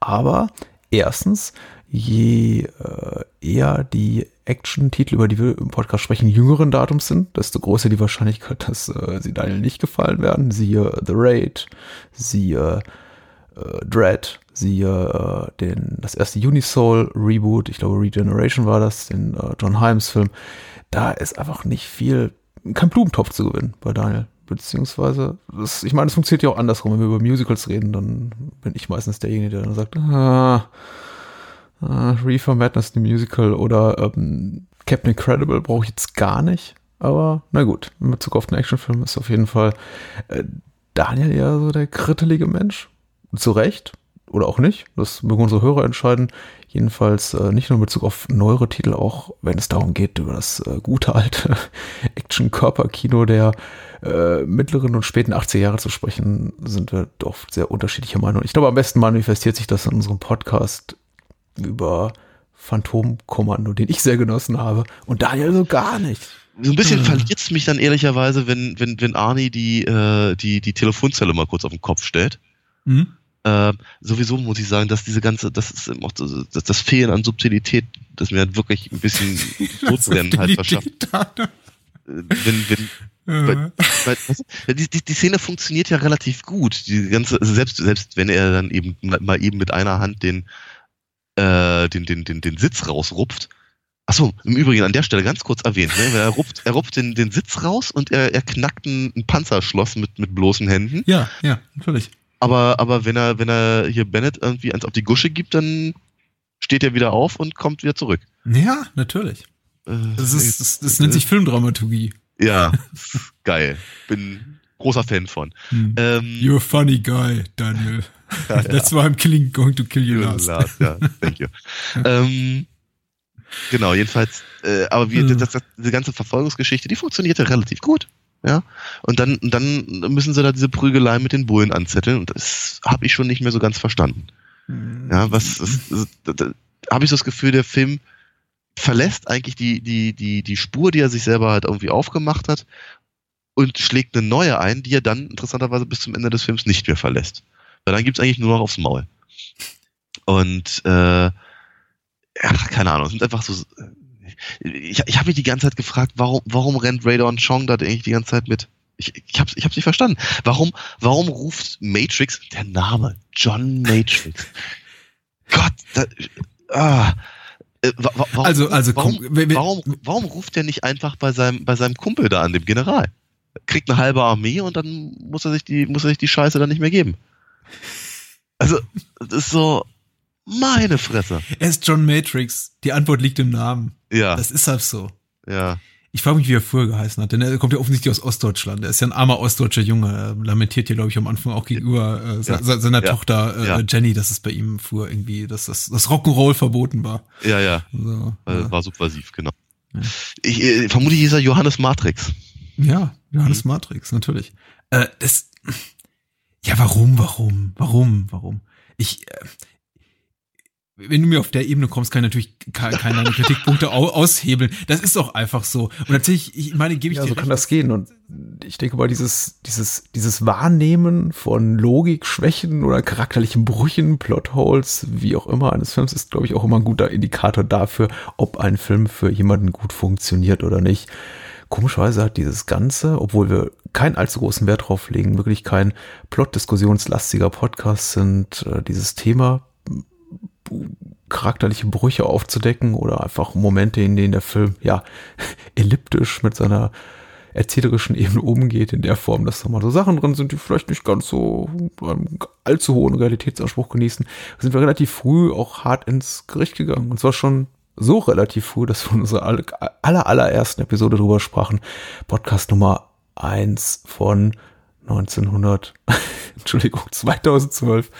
aber erstens je äh, eher die Action-Titel, über die wir im Podcast sprechen, jüngeren Datums sind, desto größer die Wahrscheinlichkeit, dass äh, sie Daniel nicht gefallen werden. Siehe The Raid, siehe äh, Dread, siehe äh, den, das erste Unisoul-Reboot, ich glaube Regeneration war das, den äh, John Himes-Film. Da ist einfach nicht viel, kein Blumentopf zu gewinnen bei Daniel. Beziehungsweise, das, ich meine, es funktioniert ja auch andersrum. Wenn wir über Musicals reden, dann bin ich meistens derjenige, der dann sagt, ah, Uh, Reefer Madness, the Musical oder ähm, Captain Incredible brauche ich jetzt gar nicht. Aber na gut, in Bezug auf den Actionfilm ist auf jeden Fall äh, Daniel ja so der krittelige Mensch. Zu Recht. Oder auch nicht. Das mögen unsere Hörer entscheiden. Jedenfalls äh, nicht nur in Bezug auf neuere Titel, auch wenn es darum geht, über das äh, gute alte Action-Körper-Kino der äh, mittleren und späten 80er Jahre zu sprechen, sind wir doch sehr unterschiedlicher Meinung. Ich glaube, am besten manifestiert sich das in unserem Podcast über Phantomkommando, den ich sehr genossen habe. Und Daniel so gar nicht. So ein bisschen hm. verliert es mich dann ehrlicherweise, wenn, wenn, wenn Arnie die, äh, die, die Telefonzelle mal kurz auf den Kopf stellt. Mhm. Äh, sowieso muss ich sagen, dass diese ganze, das ist auch das, das Fehlen an Subtilität, das mir halt wirklich ein bisschen Todbrennen halt verschafft. Äh, wenn, wenn, weil, weil, die, die, die Szene funktioniert ja relativ gut. Die ganze, also selbst, selbst wenn er dann eben mal eben mit einer Hand den, äh, den, den, den, den Sitz rausrupft. Achso, im Übrigen an der Stelle ganz kurz erwähnt, ne? er rupft, er rupft den, den Sitz raus und er, er knackt ein, ein Panzerschloss mit, mit bloßen Händen. Ja, ja, natürlich. Aber, aber wenn er, wenn er hier Bennett irgendwie eins auf die Gusche gibt, dann steht er wieder auf und kommt wieder zurück. Ja, natürlich. Äh, das, ist, das, das nennt sich Filmdramaturgie. Ja, geil. Bin großer Fan von. Hm. Ähm, You're a funny guy, Daniel. Ja, That's why I'm killing, going to kill you last. last ja, thank you. ähm, genau, jedenfalls, äh, aber wie, hm. das, das, diese ganze Verfolgungsgeschichte, die funktionierte relativ gut. Ja, und dann, dann müssen sie da diese Prügelei mit den Bullen anzetteln und das habe ich schon nicht mehr so ganz verstanden. Hm. Ja, was, habe ich so das Gefühl, der Film verlässt eigentlich die, die, die, die Spur, die er sich selber halt irgendwie aufgemacht hat und schlägt eine neue ein, die er dann interessanterweise bis zum Ende des Films nicht mehr verlässt. Weil dann gibt's eigentlich nur noch aufs Maul. Und äh, ach, keine Ahnung, es sind einfach so. Ich, ich habe mich die ganze Zeit gefragt, warum, warum rennt Radon Chong da eigentlich die ganze Zeit mit? Ich, ich habe ich hab's nicht verstanden. Warum, warum ruft Matrix, der Name, John Matrix. Gott, da, ah, äh, warum, also, also, warum, warum, warum ruft er nicht einfach bei seinem, bei seinem Kumpel da an, dem General? Kriegt eine halbe Armee und dann muss er sich die, muss er sich die Scheiße dann nicht mehr geben. Also, das ist so, meine Fresse. Er ist John Matrix. Die Antwort liegt im Namen. Ja. Das ist halt so. Ja. Ich frage mich, wie er früher geheißen hat, denn er kommt ja offensichtlich aus Ostdeutschland. Er ist ja ein armer ostdeutscher Junge. Er lamentiert hier, glaube ich, am Anfang auch gegenüber äh, ja. seiner ja. Tochter äh, ja. Jenny, dass es bei ihm früher irgendwie, dass das, das Rock'n'Roll verboten war. Ja, ja. So, war, war subversiv, genau. Ich, äh, vermute, ist er Johannes Matrix. Ja, Johannes mhm. Matrix, natürlich. Äh, das, ja, warum, warum, warum, warum? Ich, äh, wenn du mir auf der Ebene kommst, kann ich natürlich keine Kritikpunkte aushebeln. Das ist doch einfach so. Und tatsächlich, ich meine, gebe ich ja, dir. so kann das gehen. Und ich denke mal, dieses, dieses, dieses Wahrnehmen von Logik, Schwächen oder charakterlichen Brüchen, Plotholes, wie auch immer eines Films, ist, glaube ich, auch immer ein guter Indikator dafür, ob ein Film für jemanden gut funktioniert oder nicht. Komischerweise hat dieses Ganze, obwohl wir keinen allzu großen Wert drauf legen, wirklich kein plot-diskussionslastiger Podcast sind, äh, dieses Thema charakterliche Brüche aufzudecken oder einfach Momente, in denen der Film ja elliptisch mit seiner erzählerischen Ebene umgeht, in der Form, dass da mal so Sachen drin sind, die vielleicht nicht ganz so einen allzu hohen Realitätsanspruch genießen, sind wir relativ früh auch hart ins Gericht gegangen. Und zwar schon so relativ früh, dass wir in unserer aller, allerersten Episode drüber sprachen. Podcast Nummer eins von 1900, Entschuldigung, 2012.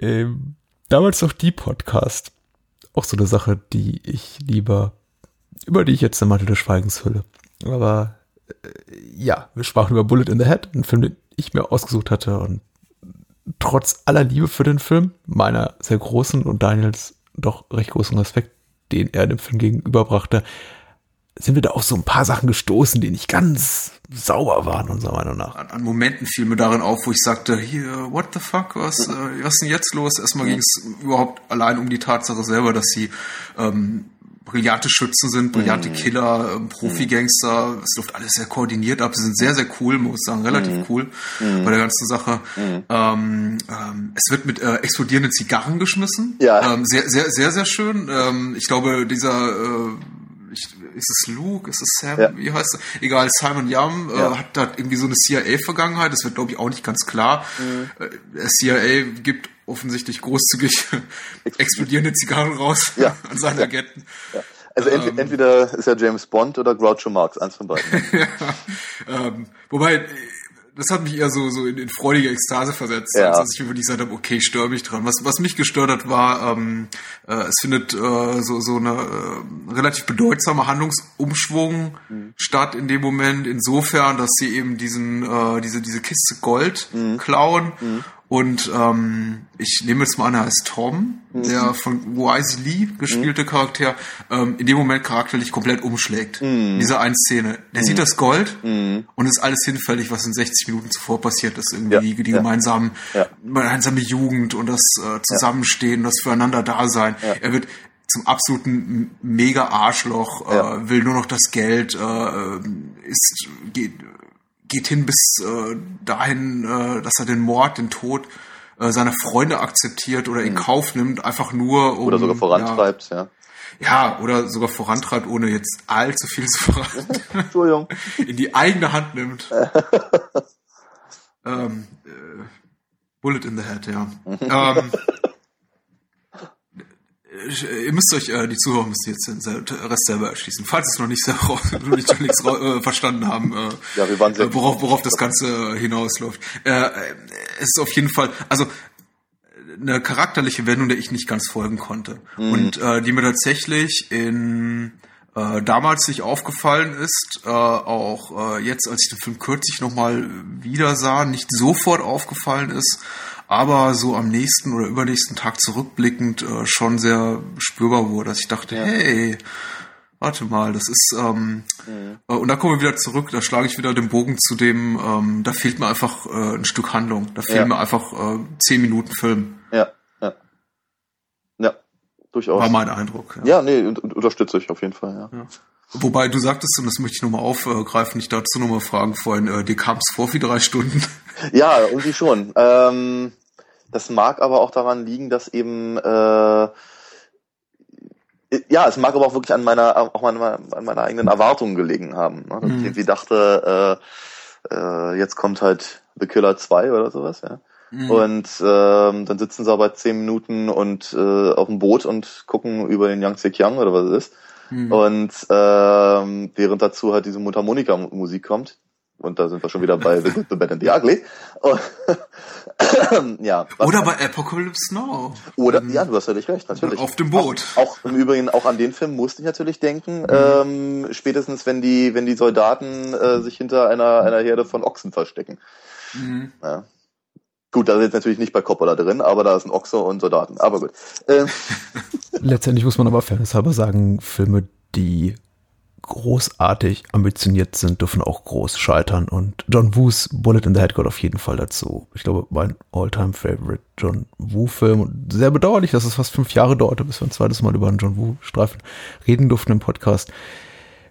Ähm, damals noch die Podcast. Auch so eine Sache, die ich lieber, über die ich jetzt den Mantel des Schweigens hülle. Aber äh, ja, wir sprachen über Bullet in the Head, einen Film, den ich mir ausgesucht hatte und trotz aller Liebe für den Film, meiner sehr großen und Daniels doch recht großen Respekt, den er dem Film gegenüberbrachte, sind wir da auch so ein paar Sachen gestoßen, die nicht ganz sauber waren, unserer Meinung nach. An, an Momenten fiel mir darin auf, wo ich sagte, hier, what the fuck, was, äh, was ist denn jetzt los? Erstmal ging es überhaupt allein um die Tatsache selber, dass sie ähm, brillante Schützen sind, brillante mhm. Killer, ähm, Profi-Gangster. Es läuft alles sehr koordiniert ab. Sie sind sehr, sehr cool, muss ich sagen, relativ mhm. cool mhm. bei der ganzen Sache. Mhm. Ähm, ähm, es wird mit äh, explodierenden Zigarren geschmissen. Ja. Ähm, sehr, sehr, sehr, sehr schön. Ähm, ich glaube, dieser äh, ich, ist es Luke, ist es Sam, ja. wie heißt er? Egal, Simon Yam äh, ja. hat da irgendwie so eine CIA-Vergangenheit, das wird glaube ich auch nicht ganz klar. Mhm. Äh, CIA gibt offensichtlich großzügig explodierende Zigarren raus ja. an seine Agenten. Ja. Also ähm, entweder ist er James Bond oder Groucho Marx, eins von beiden. ja, ähm, wobei das hat mich eher so, so in, in freudige Ekstase versetzt, ja. als dass ich mir wirklich gesagt habe, okay, ich störe mich dran. Was, was mich gestört hat, war, ähm, äh, es findet äh, so, so eine äh, relativ bedeutsame Handlungsumschwung mhm. statt in dem Moment, insofern, dass sie eben diesen, äh, diese, diese Kiste Gold mhm. klauen mhm. Und ähm, ich nehme jetzt mal an, er heißt Tom, mhm. der von Wise Lee gespielte mhm. Charakter, ähm, in dem Moment charakterlich komplett umschlägt. Mhm. Diese eine Szene. Der mhm. sieht das Gold mhm. und ist alles hinfällig, was in 60 Minuten zuvor passiert ist. Irgendwie ja. die gemeinsamen, ja. gemeinsame Jugend und das äh, Zusammenstehen, das Füreinander-Dasein. Ja. Er wird zum absoluten mega Arschloch, äh, will nur noch das Geld, äh, ist geht geht hin bis äh, dahin, äh, dass er den Mord, den Tod äh, seiner Freunde akzeptiert oder in mhm. Kauf nimmt, einfach nur um. Oder sogar vorantreibt, ja. ja. Ja, oder sogar vorantreibt, ohne jetzt allzu viel zu verraten. Entschuldigung. in die eigene Hand nimmt. ähm, äh, Bullet in the Head, ja. ähm, ihr müsst euch, äh, die Zuhörer müsst jetzt den Rest selber erschließen. Falls es noch nicht, noch nicht nichts äh, verstanden haben, äh, ja, wir waren sehr äh, worauf, worauf das Ganze hinausläuft. Äh, es ist auf jeden Fall, also eine charakterliche Wendung, der ich nicht ganz folgen konnte. Mhm. Und äh, die mir tatsächlich in äh, damals nicht aufgefallen ist, äh, auch äh, jetzt, als ich den Film kürzlich nochmal wieder sah, nicht sofort aufgefallen ist aber so am nächsten oder übernächsten Tag zurückblickend äh, schon sehr spürbar wurde, dass ich dachte, ja. hey, warte mal, das ist ähm, mhm. äh, und da kommen wir wieder zurück, da schlage ich wieder den Bogen zu dem, ähm, da fehlt mir einfach äh, ein Stück Handlung, da fehlen ja. mir einfach äh, zehn Minuten Film. Ja, ja, ja, durchaus. War mein Eindruck. Ja, ja nee, unterstütze ich auf jeden Fall, ja. ja. Wobei du sagtest, und das möchte ich nochmal aufgreifen, ich dazu nochmal fragen vorhin, äh, dir kam es vor wie drei Stunden? Ja, irgendwie schon. Ähm, das mag aber auch daran liegen, dass eben äh, ja, es mag aber auch wirklich an meiner auch an meiner, an meiner eigenen Erwartungen gelegen haben. Ne? Mhm. ich irgendwie dachte, äh, äh, jetzt kommt halt The Killer 2 oder sowas, ja. Mhm. Und ähm, dann sitzen sie aber zehn Minuten und äh, auf dem Boot und gucken über den Yangtze Kiang oder was es ist. Mhm. Und ähm, während dazu halt diese Mundharmonika-Musik kommt, und da sind wir schon wieder bei The Good, The Bad and The Ugly. ja. Oder bei Apocalypse Now. Oder, ja, du hast völlig recht, natürlich. Auf dem Boot. Auch, auch, im Übrigen, auch an den Film musste ich natürlich denken, mhm. ähm, spätestens wenn die, wenn die Soldaten äh, sich hinter einer, einer Herde von Ochsen verstecken. Mhm. Ja. Gut, da sind natürlich nicht bei Coppola drin, aber da ist ein Ochse und Soldaten. Aber gut. Ähm. Letztendlich muss man aber fairnesshalber sagen, Filme, die großartig ambitioniert sind, dürfen auch groß scheitern. Und John Woos Bullet in the Head gehört auf jeden Fall dazu. Ich glaube, mein all-time favorite John Woo-Film. Sehr bedauerlich, dass es fast fünf Jahre dauerte, bis wir ein zweites Mal über einen John Woo-Streifen reden durften im Podcast.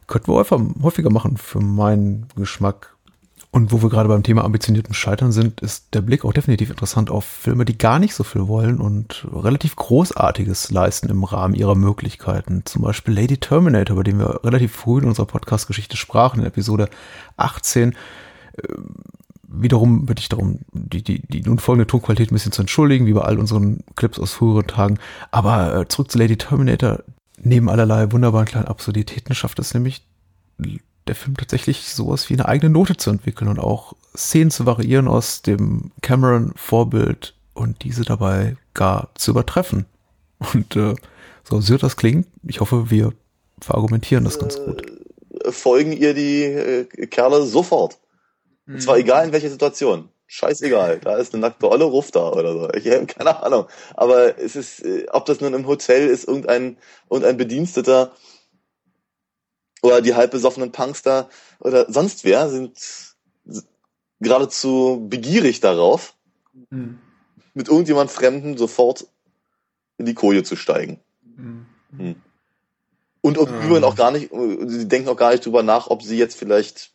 Könnten wir häufiger machen für meinen Geschmack. Und wo wir gerade beim Thema ambitionierten Scheitern sind, ist der Blick auch definitiv interessant auf Filme, die gar nicht so viel wollen und relativ Großartiges leisten im Rahmen ihrer Möglichkeiten. Zum Beispiel Lady Terminator, bei dem wir relativ früh in unserer Podcast-Geschichte sprachen, in Episode 18. Äh, wiederum bitte ich darum, die, die, die nun folgende Tonqualität ein bisschen zu entschuldigen, wie bei all unseren Clips aus früheren Tagen. Aber äh, zurück zu Lady Terminator. Neben allerlei wunderbaren kleinen Absurditäten schafft es nämlich der Film tatsächlich sowas wie eine eigene Note zu entwickeln und auch Szenen zu variieren aus dem Cameron-Vorbild und diese dabei gar zu übertreffen. Und äh, so absurd das klingt, ich hoffe, wir verargumentieren das ganz gut. Äh, folgen ihr die äh, Kerle sofort. Und mhm. zwar egal in welcher Situation. Scheißegal, da ist eine nackte Olle, ruf da oder so. Ich habe keine Ahnung. Aber es ist, äh, ob das nun im Hotel ist, irgendein, irgendein Bediensteter, oder die halb besoffenen Punks da oder sonst wer sind geradezu begierig darauf, mhm. mit irgendjemand Fremden sofort in die Koje zu steigen. Mhm. Mhm. Und um, ähm. übrigens auch gar nicht, sie denken auch gar nicht drüber nach, ob sie jetzt vielleicht,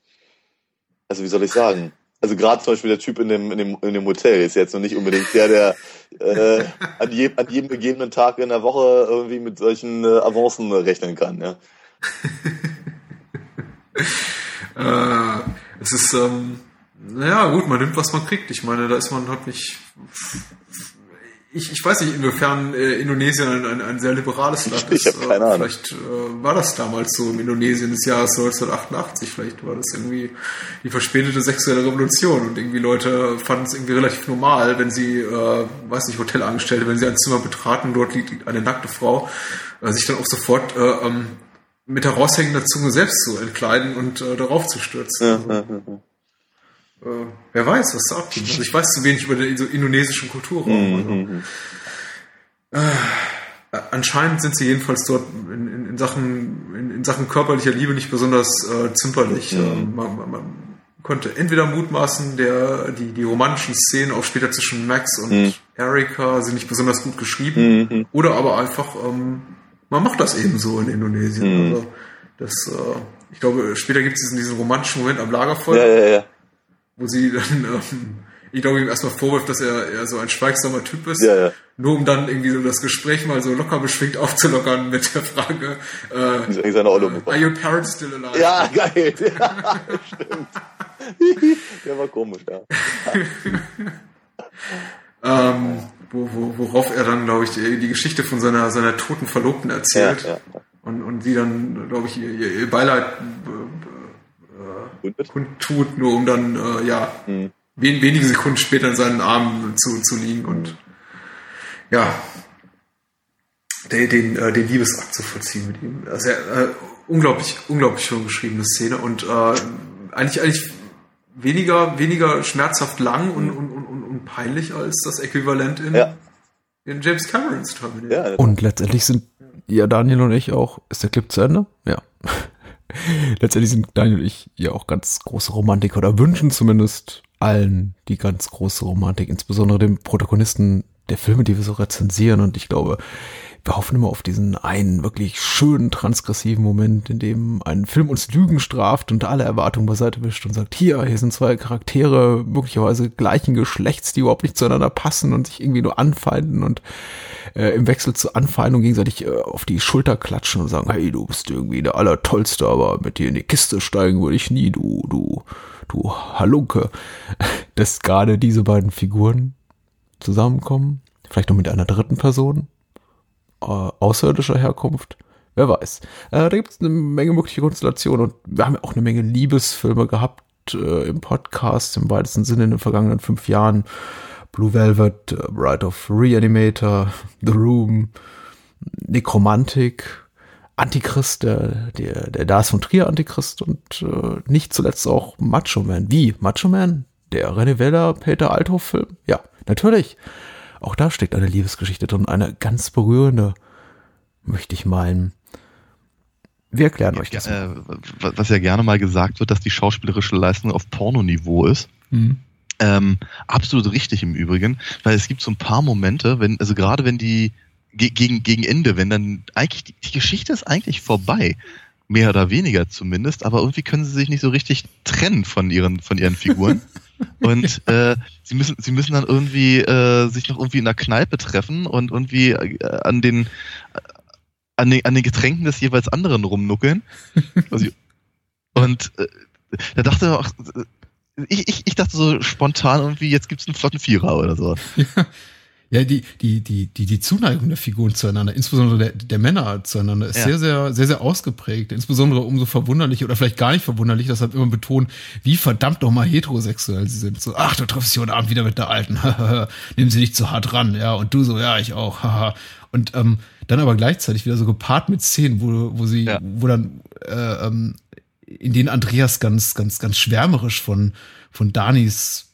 also wie soll ich sagen, also gerade zum Beispiel der Typ in dem, in dem, in dem Hotel ist jetzt noch nicht unbedingt der, der äh, an, je, an jedem gegebenen Tag in der Woche irgendwie mit solchen äh, Avancen rechnen kann. Ja. äh, es ist, ähm, naja, gut, man nimmt, was man kriegt. Ich meine, da ist man halt nicht. Ich, ich weiß nicht, inwiefern äh, Indonesien ein, ein, ein, sehr liberales Land ist. Ich keine Ahnung. Vielleicht äh, war das damals so im Indonesien des Jahres 1988. Vielleicht war das irgendwie die verspätete sexuelle Revolution und irgendwie Leute fanden es irgendwie relativ normal, wenn sie, äh, weiß nicht, Hotelangestellte, wenn sie ein Zimmer betraten, dort liegt eine nackte Frau, äh, sich dann auch sofort äh, ähm, mit heraushängender Zunge selbst zu entkleiden und äh, darauf zu stürzen. Ja, also, ja, ja. Äh, wer weiß, was da abgeht. Also ich weiß zu wenig über den so indonesischen Kulturraum. Mhm, also. Mhm. Äh, anscheinend sind sie jedenfalls dort in, in, in Sachen in, in, Sachen körperlicher Liebe nicht besonders äh, zimperlich. Mhm. Ähm, man, man, man, konnte entweder mutmaßen, der die die romantischen Szenen auch später zwischen Max und mhm. Erika sind nicht besonders gut geschrieben, mhm. oder aber einfach ähm, man macht das eben so in Indonesien. Mhm. Also das, äh, ich glaube, später gibt es diesen, diesen romantischen Moment am Lagerfeuer, ja, ja, ja. wo sie dann, ähm, ich glaube, ihm erstmal vorwirft, dass er, er so ein schweigsamer Typ ist, nur um dann irgendwie so das Gespräch mal so locker beschwingt aufzulockern mit der Frage, äh, seine are your parents still alive? Ja, geil. Ja, stimmt. der war komisch, ja. ähm, wo, wo, worauf er dann, glaube ich, die, die, Geschichte von seiner, seiner toten Verlobten erzählt. Ja, ja. Und, und sie dann, glaube ich, ihr, ihr Beileid äh, äh, kundtut, nur um dann, äh, ja, mhm. wen, wenige Sekunden später in seinen Armen zu, zu liegen und ja, den, den, äh, den Liebesakt zu vollziehen mit ihm. Also, äh, unglaublich, unglaublich schön geschriebene Szene und äh, eigentlich, eigentlich weniger, weniger schmerzhaft lang und, und, und, und peinlich als das Äquivalent in, ja. in James Camerons Terminator. Ja, und letztendlich sind ja Daniel und ich auch, ist der Clip zu Ende? Ja. letztendlich sind Daniel und ich ja auch ganz große Romantiker oder wünschen zumindest allen die ganz große Romantik, insbesondere dem Protagonisten der Filme, die wir so rezensieren. Und ich glaube, wir hoffen immer auf diesen einen wirklich schönen transgressiven Moment, in dem ein Film uns Lügen straft und alle Erwartungen beiseite wischt und sagt, hier, hier sind zwei Charaktere möglicherweise gleichen Geschlechts, die überhaupt nicht zueinander passen und sich irgendwie nur anfeinden und äh, im Wechsel zur Anfeindung gegenseitig äh, auf die Schulter klatschen und sagen, hey, du bist irgendwie der Allertollste, aber mit dir in die Kiste steigen würde ich nie, du, du, du Halunke. Dass gerade diese beiden Figuren zusammenkommen, vielleicht noch mit einer dritten Person, außerirdischer Herkunft, Wer weiß. Äh, da gibt es eine Menge mögliche Konstellationen und wir haben ja auch eine Menge Liebesfilme gehabt äh, im Podcast im weitesten Sinne in den vergangenen fünf Jahren. Blue Velvet, äh, Bride of Reanimator, The Room, Nekromantik, Antichrist, der, der, der Lars von Trier Antichrist und äh, nicht zuletzt auch Macho Man. Wie? Macho Man? Der René Weller, Peter Althoff Film? Ja, natürlich. Auch da steckt eine Liebesgeschichte drin, eine ganz berührende, möchte ich meinen. Wir erklären euch das. äh, was ja gerne mal gesagt wird, dass die schauspielerische Leistung auf Pornoniveau ist. Mhm. Ähm, absolut richtig im Übrigen, weil es gibt so ein paar Momente, wenn, also gerade wenn die ge gegen, gegen Ende, wenn dann eigentlich die, die Geschichte ist eigentlich vorbei, mehr oder weniger zumindest, aber irgendwie können sie sich nicht so richtig trennen von ihren, von ihren Figuren. Und äh, sie müssen, sie müssen dann irgendwie äh, sich noch irgendwie in der Kneipe treffen und irgendwie äh, an den an den, an den Getränken des jeweils anderen rumnuckeln. Also, und äh, da dachte ich auch, ich, ich, ich dachte so spontan irgendwie, jetzt gibt's einen flotten Vierer oder so. Ja, die, die, die, die, die Zuneigung der Figuren zueinander, insbesondere der, der Männer zueinander, ist Ja. sehr, sehr, sehr, sehr ausgeprägt. Insbesondere umso verwunderlich oder vielleicht gar nicht verwunderlich, dass halt immer betonen, wie verdammt nochmal heterosexuell sie sind. So, ach, du triffst dich heute Abend wieder mit der Alten. Nimm sie nicht zu hart ran. Ja, und du so, ja, ich auch. haha. und ähm, dann aber gleichzeitig wieder so gepaart mit Szenen, wo, wo sie, Ja. wo dann, äh, ähm, in denen Andreas ganz, ganz, ganz schwärmerisch von, von Danis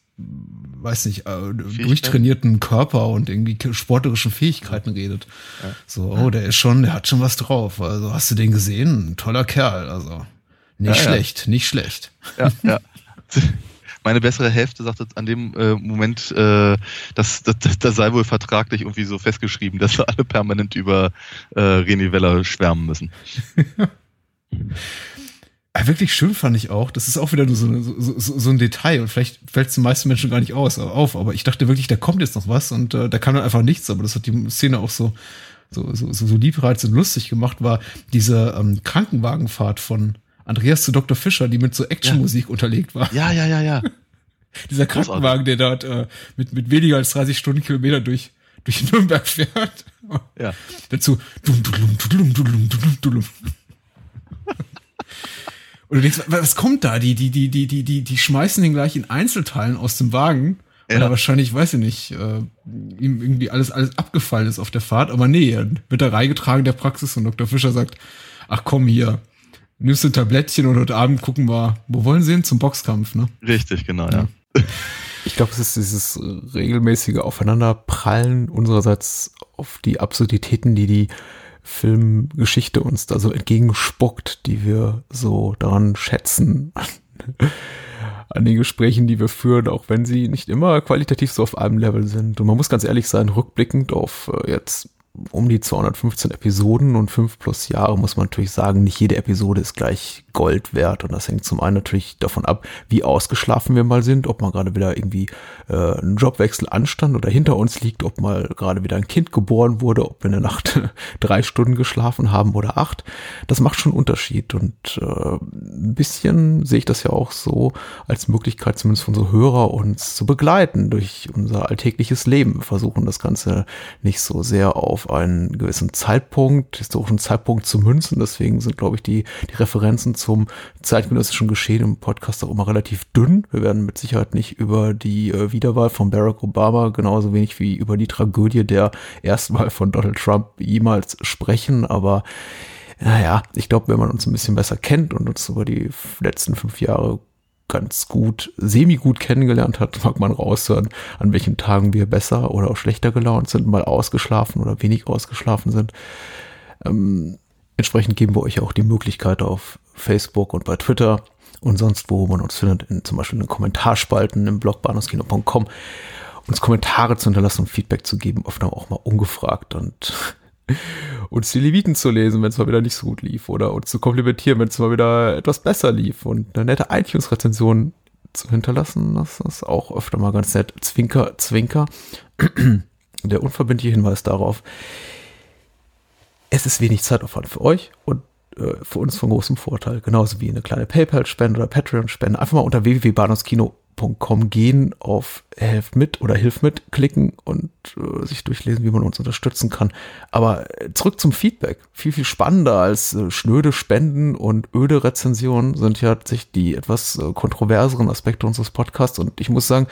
weiß nicht, äh, durchtrainierten Körper und irgendwie sportlerischen Fähigkeiten redet. So, oh, der ist schon, der hat schon was drauf. Also hast du den gesehen? Ein toller Kerl. Also nicht Ja, ja. schlecht, nicht schlecht. Ja, ja. Meine bessere Hälfte sagt jetzt an dem äh, Moment, äh, dass das, das, das sei wohl vertraglich irgendwie so festgeschrieben, dass wir alle permanent über äh, René Weller schwärmen müssen. Ja, wirklich schön fand ich auch. Das ist auch wieder nur so, eine- so, so, so ein Detail und vielleicht fällt es den meisten Menschen gar nicht aus, auf. Aber ich dachte wirklich, da kommt jetzt noch was und äh, da kam dann einfach nichts. Aber das hat die Szene auch so so, so, so, so liebreizend lustig gemacht, war diese ähm, Krankenwagenfahrt von Andreas zu Dr. Fischer, die mit so Actionmusik unterlegt war. Ja, ja, ja, ja. Dieser. Krankenwagen, der dort äh, mit, mit weniger als 30 Stundenkilometer durch, durch Nürnberg fährt. Ja. Dazu. Dum, dum, dum, dum, dum, dum, dum, dum. Und du denkst, wa- was kommt da? Die, die, die, die, die, die, die schmeißen den gleich in Einzelteilen aus dem Wagen. Ja. wahrscheinlich, weiß ich nicht, äh, ihm irgendwie alles, alles abgefallen ist auf der Fahrt. Aber nee, er wird da reingetragen der Praxis und Dr. Fischer sagt, ach komm hier, nimmst du ein Tablettchen und heute Abend gucken wir, wo wollen sie hin? Zum Boxkampf, ne? Richtig, genau, ja. Ich glaube, es ist dieses regelmäßige Aufeinanderprallen unsererseits auf die Absurditäten, die die Filmgeschichte uns da so entgegenspuckt, die wir so daran schätzen, an den Gesprächen, die wir führen, auch wenn sie nicht immer qualitativ so auf einem Level sind. Und man muss ganz ehrlich sein, rückblickend auf äh, jetzt um die 215 Episoden und fünf plus Jahre muss man natürlich sagen, nicht jede Episode ist gleich Gold wert und das hängt zum einen natürlich davon ab, wie ausgeschlafen wir mal sind, ob mal gerade wieder irgendwie äh, ein Jobwechsel anstand oder hinter uns liegt, ob mal gerade wieder ein Kind geboren wurde, ob wir in der Nacht drei Stunden geschlafen haben oder acht. Das macht schon einen Unterschied und äh, ein bisschen sehe ich das ja auch so als Möglichkeit, zumindest für unsere Hörer uns zu begleiten durch unser alltägliches Leben. Wir versuchen das Ganze nicht so sehr auf einen gewissen Zeitpunkt, historischen Zeitpunkt zu münzen. Deswegen sind, glaube ich, die, die Referenzen zum zeitgenössischen Geschehen im Podcast auch immer relativ dünn. Wir werden mit Sicherheit nicht über die äh, Wiederwahl von Barack Obama, genauso wenig wie über die Tragödie der Erstwahl von Donald Trump jemals sprechen, aber naja, ich glaube, wenn man uns ein bisschen besser kennt und uns über die letzten fünf Jahre ganz gut, semi-gut kennengelernt hat, mag man raushören, an welchen Tagen wir besser oder auch schlechter gelaunt sind, mal ausgeschlafen oder wenig ausgeschlafen sind. Ähm, entsprechend geben wir euch auch die Möglichkeit auf Facebook und bei Twitter und sonst wo man uns findet, in, zum Beispiel in den Kommentarspalten im Blog bahnhofskino.com uns Kommentare zu hinterlassen und Feedback zu geben, oft auch mal ungefragt und uns die Leviten zu lesen, wenn es mal wieder nicht so gut lief oder uns zu komplimentieren, wenn es mal wieder etwas besser lief und eine nette iTunes-Rezension zu hinterlassen, das ist auch öfter mal ganz nett. Zwinker, Zwinker. Der unverbindliche Hinweis darauf, es ist wenig Zeitaufwand für euch und äh, für uns von großem Vorteil, genauso wie eine kleine PayPal-Spende oder Patreon-Spende. Einfach mal unter www.bahnhofskino.com patreon.com gehen, auf Helft mit oder Hilf mit klicken und äh, sich durchlesen, wie man uns unterstützen kann. Aber äh, zurück zum Feedback. Viel, viel spannender als äh, schnöde Spenden und öde Rezensionen sind ja sich die etwas äh, kontroverseren Aspekte unseres Podcasts. Und ich muss sagen,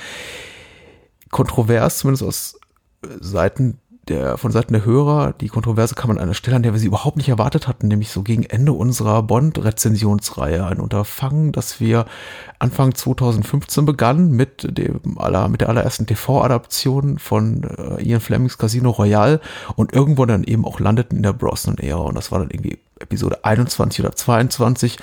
kontrovers, zumindest aus äh, Seiten der, von Seiten der Hörer, die Kontroverse kam an einer Stelle, an der wir sie überhaupt nicht erwartet hatten, nämlich so gegen Ende unserer Bond-Rezensionsreihe. Ein Unterfangen, das wir Anfang 2015 begannen mit dem aller, mit der allerersten TV-Adaption von äh, Ian Flemings Casino Royale und irgendwo dann eben auch landeten in der Brosnan-Ära. Und das war dann irgendwie Episode 21 oder 22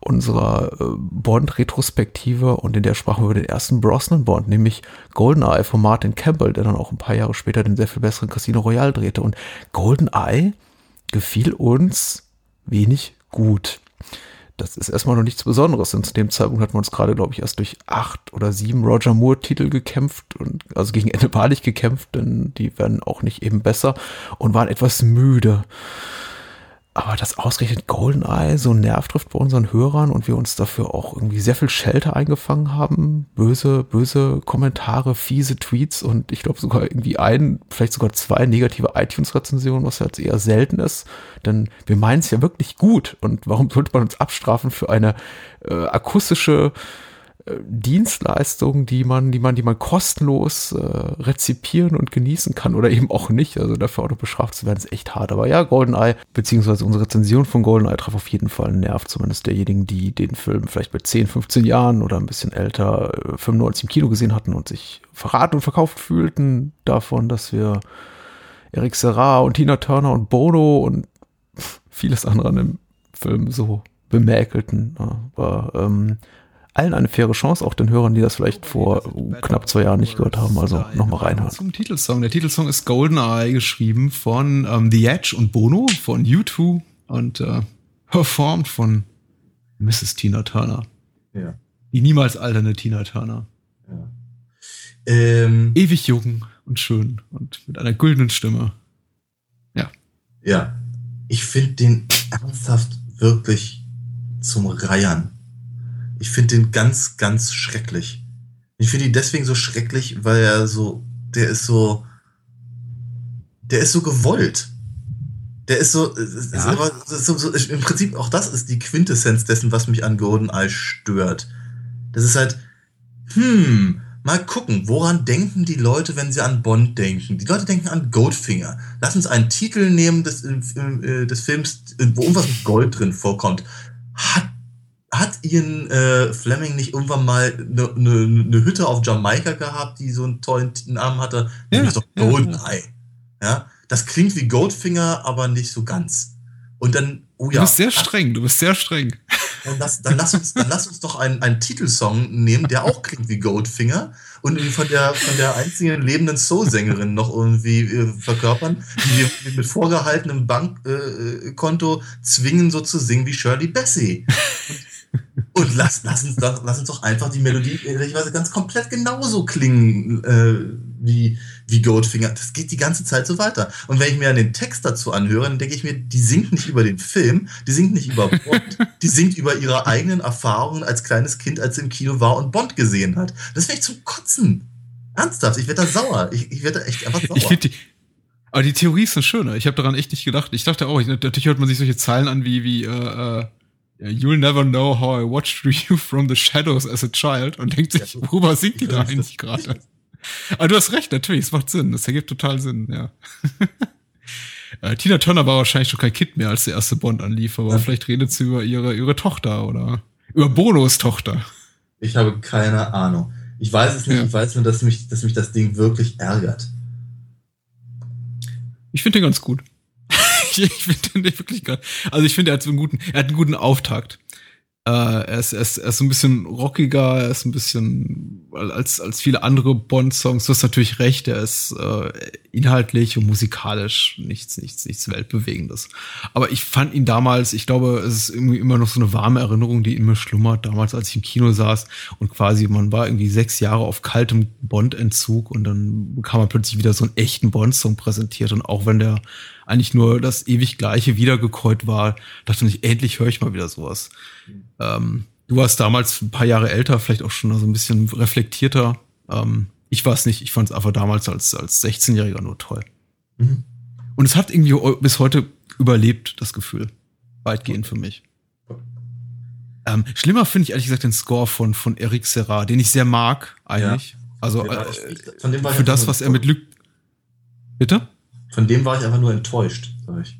unserer äh, Bond-Retrospektive und in der sprachen wir über den ersten Brosnan-Bond, nämlich GoldenEye von Martin Campbell, der dann auch ein paar Jahre später den sehr viel besseren Casino Royale drehte. Und GoldenEye gefiel uns wenig gut. Das ist erstmal noch nichts Besonderes, denn zu dem Zeitpunkt hatten wir uns gerade, glaube ich, erst durch acht oder sieben Roger Moore-Titel gekämpft und also gegen Ende wahrlich gekämpft, denn die werden auch nicht eben besser und waren etwas müde. Aber dass ausgerechnet GoldenEye so einen Nerv trifft bei unseren Hörern und wir uns dafür auch irgendwie sehr viel Shelter eingefangen haben, böse, böse Kommentare, fiese Tweets und ich glaube sogar irgendwie ein, vielleicht sogar zwei negative iTunes-Rezensionen, was jetzt eher selten ist. Denn wir meinen es ja wirklich gut und warum sollte man uns abstrafen für eine äh, akustische Dienstleistung, die man, die man, die man kostenlos äh, rezipieren und genießen kann oder eben auch nicht. Also dafür auch noch bestraft zu werden, ist echt hart. Aber ja, GoldenEye, beziehungsweise unsere Rezension von GoldenEye traf auf jeden Fall einen Nerv, zumindest derjenigen, die den Film vielleicht mit 10, 15 Jahren oder ein bisschen älter, 95 äh, im Kino gesehen hatten und sich verraten und verkauft fühlten davon, dass wir Eric Serra und Tina Turner und Bono und vieles andere an dem Film so bemäkelten. Aber ähm, allen eine faire Chance, auch den Hörern, die das vielleicht vor knapp zwei Jahren nicht gehört haben. Also nochmal reinhören. Zum Titelsong. Der Titelsong ist GoldenEye, geschrieben von ähm, The Edge und Bono, von U2 und äh, performt von Mrs. Tina Turner. Ja. Die niemals alternde Tina Turner. ja. Ähm, Ewig jung und schön und mit einer güldenen Stimme. Ja. Ja, ich finde den ernsthaft wirklich zum Reiern. Ich finde den ganz, ganz schrecklich. Ich finde ihn deswegen so schrecklich, weil er so, der ist so, der ist so gewollt. Der ist so, es ist Ja. aber so, so, im Prinzip auch das ist die Quintessenz dessen, was mich an GoldenEye stört. Das ist halt, hm, mal gucken, woran denken die Leute, wenn sie an Bond denken? Die Leute denken an Goldfinger. Lass uns einen Titel nehmen des, äh, des Films, wo irgendwas mit Gold drin vorkommt. Hat, hat Ian äh, Fleming nicht irgendwann mal eine ne, ne Hütte auf Jamaika gehabt, die so einen tollen Namen hatte? Ja, Nämlich doch ja, Goldeneye. Ja, das klingt wie Goldfinger, aber nicht so ganz. Und dann, oh Du ja. bist sehr streng, du bist sehr streng. Dann lass, dann lass uns, dann lass uns doch einen, einen Titelsong nehmen, der auch klingt wie Goldfinger und von der, von der einzigen lebenden Soul-Sängerin noch irgendwie äh, verkörpern, die wir mit vorgehaltenem Bankkonto äh, Konto zwingen, so zu singen wie Shirley Bassey. Und, und lass, lass, uns doch, lass uns doch einfach die Melodie, ehrlicherweise ganz komplett genauso klingen äh, wie, wie Goldfinger. Das geht die ganze Zeit so weiter. Und wenn ich mir den Text dazu anhöre, dann denke ich mir, die singt nicht über den Film, die singt nicht über Bond, die singt über ihre eigenen Erfahrungen als kleines Kind, als sie im Kino war und Bond gesehen hat. Das wäre ich zum Kotzen. Ernsthaft, ich werde da sauer. Ich, ich werde da echt einfach sauer. Aber die Theorie ist eine schöne. Ich habe daran echt nicht gedacht. Ich dachte auch, ich, natürlich hört man sich solche Zeilen an wie, wie, äh, äh, You'll never know how I watched you from the shadows as a child und denkt sich, worüber singt die da eigentlich gerade? Aber du hast recht, natürlich, es macht Sinn. Das ergibt total Sinn, ja. Äh, Tina Turner war wahrscheinlich schon kein Kind mehr, als der erste Bond anlief, aber Ja. vielleicht redet sie über ihre, ihre Tochter oder über Bonos Tochter. Ich habe keine Ahnung. Ich weiß es nicht, Ja. ich weiß nur, dass mich, dass mich das Ding wirklich ärgert. Ich finde den ganz gut. Ich finde den wirklich geil. Also ich finde, er hat so einen guten, er hat einen guten Auftakt. Äh, er, ist, er, ist, er ist so ein bisschen rockiger, er ist ein bisschen als, als viele andere Bond-Songs. Du hast natürlich recht, er ist äh, inhaltlich und musikalisch nichts, nichts, nichts Weltbewegendes. Aber ich fand ihn damals, ich glaube, es ist irgendwie immer noch so eine warme Erinnerung, die in mir schlummert, damals, als ich im Kino saß und quasi, man war irgendwie sechs Jahre auf kaltem Bond-Entzug und dann bekam man plötzlich wieder so einen echten Bond-Song präsentiert und auch wenn der eigentlich nur das ewig gleiche wiedergekäut war, dachte ich, endlich höre ich mal wieder sowas. Ähm, Du warst damals ein paar Jahre älter, vielleicht auch schon so ein bisschen reflektierter. Ähm, ich war es nicht. Ich fand es einfach damals als, als 16-Jähriger nur toll. Mhm. Und es hat irgendwie bis heute überlebt, das Gefühl. Weitgehend für mich. Ähm, schlimmer finde ich ehrlich gesagt den Score von, von Eric Serra, den ich sehr mag, eigentlich. Ja. Also äh, für das, was er mit Luc. Bitte? Von dem war ich einfach nur enttäuscht, sag ich.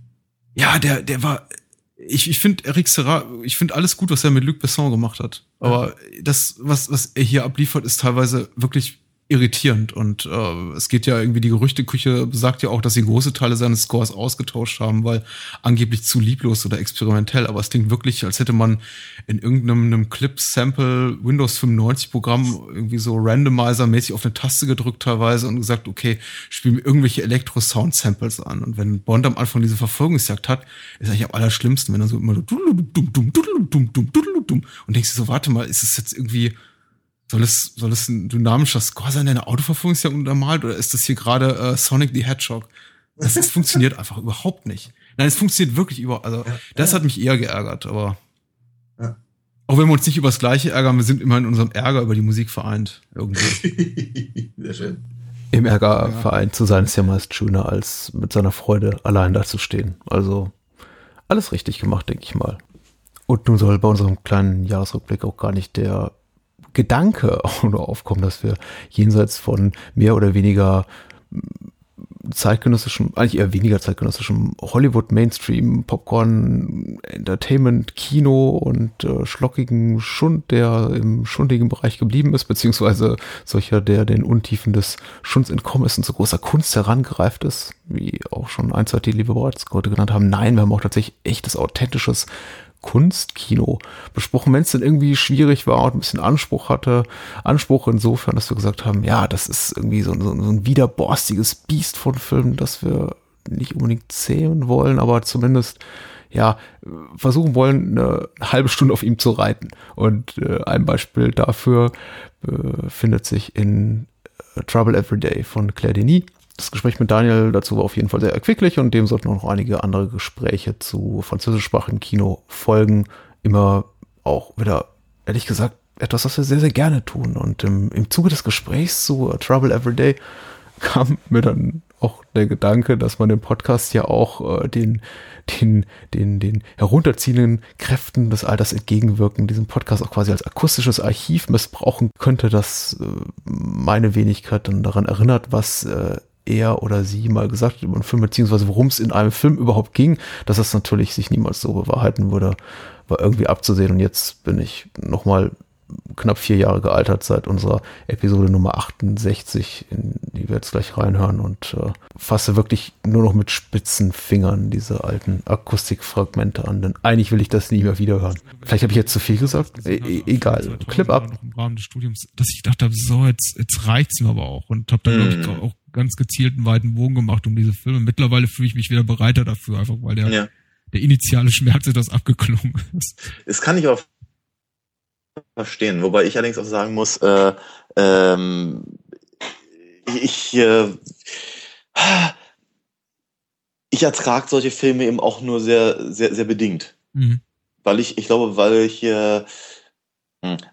Ja, der, der war. Ich, ich finde Eric Serra, ich finde alles gut, was er mit Luc Besson gemacht hat. Aber ja. das, was, was er hier abliefert, ist teilweise wirklich irritierend. Und äh, es geht ja irgendwie, die Gerüchteküche sagt ja auch, dass sie große Teile seines Scores ausgetauscht haben, weil angeblich zu lieblos oder experimentell. Aber es klingt wirklich, als hätte man in irgendeinem Clip-Sample Windows 95 Programm irgendwie so Randomizer-mäßig auf eine Taste gedrückt teilweise und gesagt, okay, spiel mir irgendwelche Elektro-Sound-Samples an. Und wenn Bond am Anfang diese Verfolgungsjagd hat, ist eigentlich am allerschlimmsten, wenn er so immer so und denkst du so, warte mal, ist es jetzt irgendwie soll es, soll es ein dynamischer Score sein, der eine Autoverfolgungsjagd untermalt, oder ist das hier gerade äh, Sonic the Hedgehog? Das, das funktioniert einfach überhaupt nicht. Nein, es funktioniert wirklich über, also ja, das ja. hat mich eher geärgert, aber ja. auch wenn wir uns nicht über das Gleiche ärgern, wir sind immer in unserem Ärger über die Musik vereint. Irgendwie. Sehr schön. Im Ärger vereint zu sein ist ja meist schöner, als mit seiner Freude allein dazustehen. Also alles richtig gemacht, denke ich mal. Und nun soll bei unserem kleinen Jahresrückblick auch gar nicht der Gedanke auch nur aufkommen, dass wir jenseits von mehr oder weniger zeitgenössischem, eigentlich eher weniger zeitgenössischem Hollywood Mainstream Popcorn Entertainment Kino und äh, schlockigen Schund, der im schundigen Bereich geblieben ist, beziehungsweise solcher, der den Untiefen des Schunds entkommen ist und zu großer Kunst herangereift ist, wie auch schon ein, zwei die wir bereits heute genannt haben. Nein, wir haben auch tatsächlich echtes, authentisches Kunstkino besprochen, wenn es dann irgendwie schwierig war und ein bisschen Anspruch hatte. Anspruch insofern, dass wir gesagt haben, ja, das ist irgendwie so, so, so ein widerborstiges Biest von Filmen, das wir nicht unbedingt zähmen wollen, aber zumindest ja, versuchen wollen, eine halbe Stunde auf ihm zu reiten. Und äh, ein Beispiel dafür äh, findet sich in äh, Trouble Every Day von Claire Denis das Gespräch mit Daniel dazu war auf jeden Fall sehr erquicklich und dem sollten auch noch einige andere Gespräche zu französischsprachigen Kino folgen. Immer auch wieder, ehrlich gesagt, etwas, was wir sehr, sehr gerne tun. Und im, im Zuge des Gesprächs zu Trouble Every Day kam mir dann auch der Gedanke, dass man den Podcast ja auch äh, den, den, den, den herunterziehenden Kräften des Alters entgegenwirken, diesen Podcast auch quasi als akustisches Archiv missbrauchen könnte, dass äh, meine Wenigkeit dann daran erinnert, was äh, er oder sie mal gesagt hat über einen Film, beziehungsweise worum es in einem Film überhaupt ging, dass das natürlich sich niemals so bewahrheiten würde, war irgendwie abzusehen. Und jetzt bin ich nochmal knapp vier Jahre gealtert seit unserer Episode Nummer 68, in die wir jetzt gleich reinhören und äh, fasse wirklich nur noch mit spitzen Fingern diese alten Akustikfragmente an, denn eigentlich will ich das nie mehr wieder hören. Vielleicht habe ich jetzt zu viel gesagt. E e egal. Clip ab. Im Rahmen des Studiums, dass ich dachte, so, jetzt, jetzt reicht's mir aber auch und habe dann, mm. ich, auch ganz gezielten weiten Bogen gemacht um diese Filme. Mittlerweile fühle ich mich wieder bereiter dafür, einfach weil der, ja. der initiale Schmerz etwas abgeklungen ist. Das kann ich auch verstehen, wobei ich allerdings auch sagen muss, äh, ähm, ich, äh, ich ertrage solche Filme eben auch nur sehr, sehr, sehr bedingt. Mhm. Weil ich, ich glaube, weil ich äh.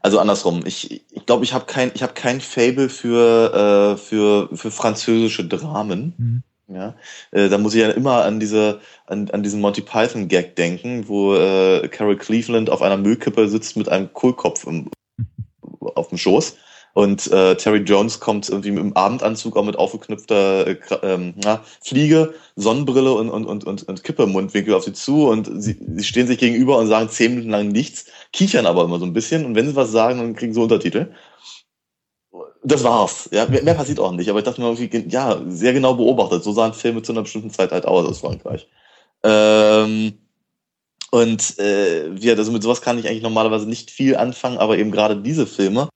Also andersrum. Ich ich, glaube, ich habe kein ich habe kein Fable für äh, für für französische Dramen. Mhm. Ja, äh, da muss ich ja immer an diese an, an diesen Monty Python Gag denken, wo äh, Carol Cleveland auf einer Müllkippe sitzt mit einem Kohlkopf im, auf dem Schoß und äh, Terry Jones kommt irgendwie im Abendanzug auch mit aufgeknüpfter äh, ähm, na, Fliege, Sonnenbrille und, und, und, und, und Kippe im Mundwinkel auf sie zu und sie, sie stehen sich gegenüber und sagen zehn Minuten lang nichts, kichern aber immer so ein bisschen und wenn sie was sagen, dann kriegen sie Untertitel. Das war's. Ja, mehr, mehr passiert auch nicht. Aber ich dachte mir irgendwie, ja, sehr genau beobachtet. So sahen Filme zu einer bestimmten Zeit halt aus aus Frankreich. Ähm, und äh, ja, also mit sowas kann ich eigentlich normalerweise nicht viel anfangen, aber eben gerade diese Filme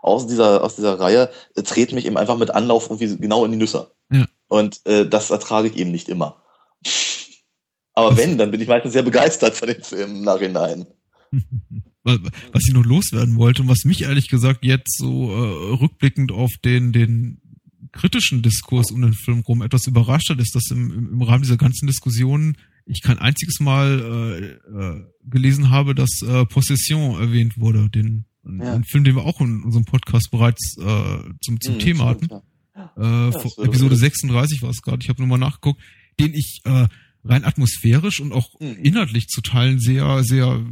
aus dieser, aus dieser Reihe äh, treten mich eben einfach mit Anlauf irgendwie genau in die Nüsse. Ja. Und äh, das ertrage ich eben nicht immer. Aber wenn, dann bin ich meistens sehr begeistert von den Filmen im Nachhinein. Was ich noch loswerden wollte und was mich ehrlich gesagt jetzt so äh, rückblickend auf den, den kritischen Diskurs um den Film rum etwas überrascht hat, ist, dass im, im Rahmen dieser ganzen Diskussionen ich kein einziges Mal äh, äh, gelesen habe, dass äh, Possession erwähnt wurde, den ja. ein Film, den wir auch in unserem Podcast bereits äh, zum, zum mhm, Thema hatten. Äh, ja, Episode 36 war es gerade, ich habe nochmal nachgeguckt, den ich äh, rein atmosphärisch und auch mhm. inhaltlich zu Teilen sehr, sehr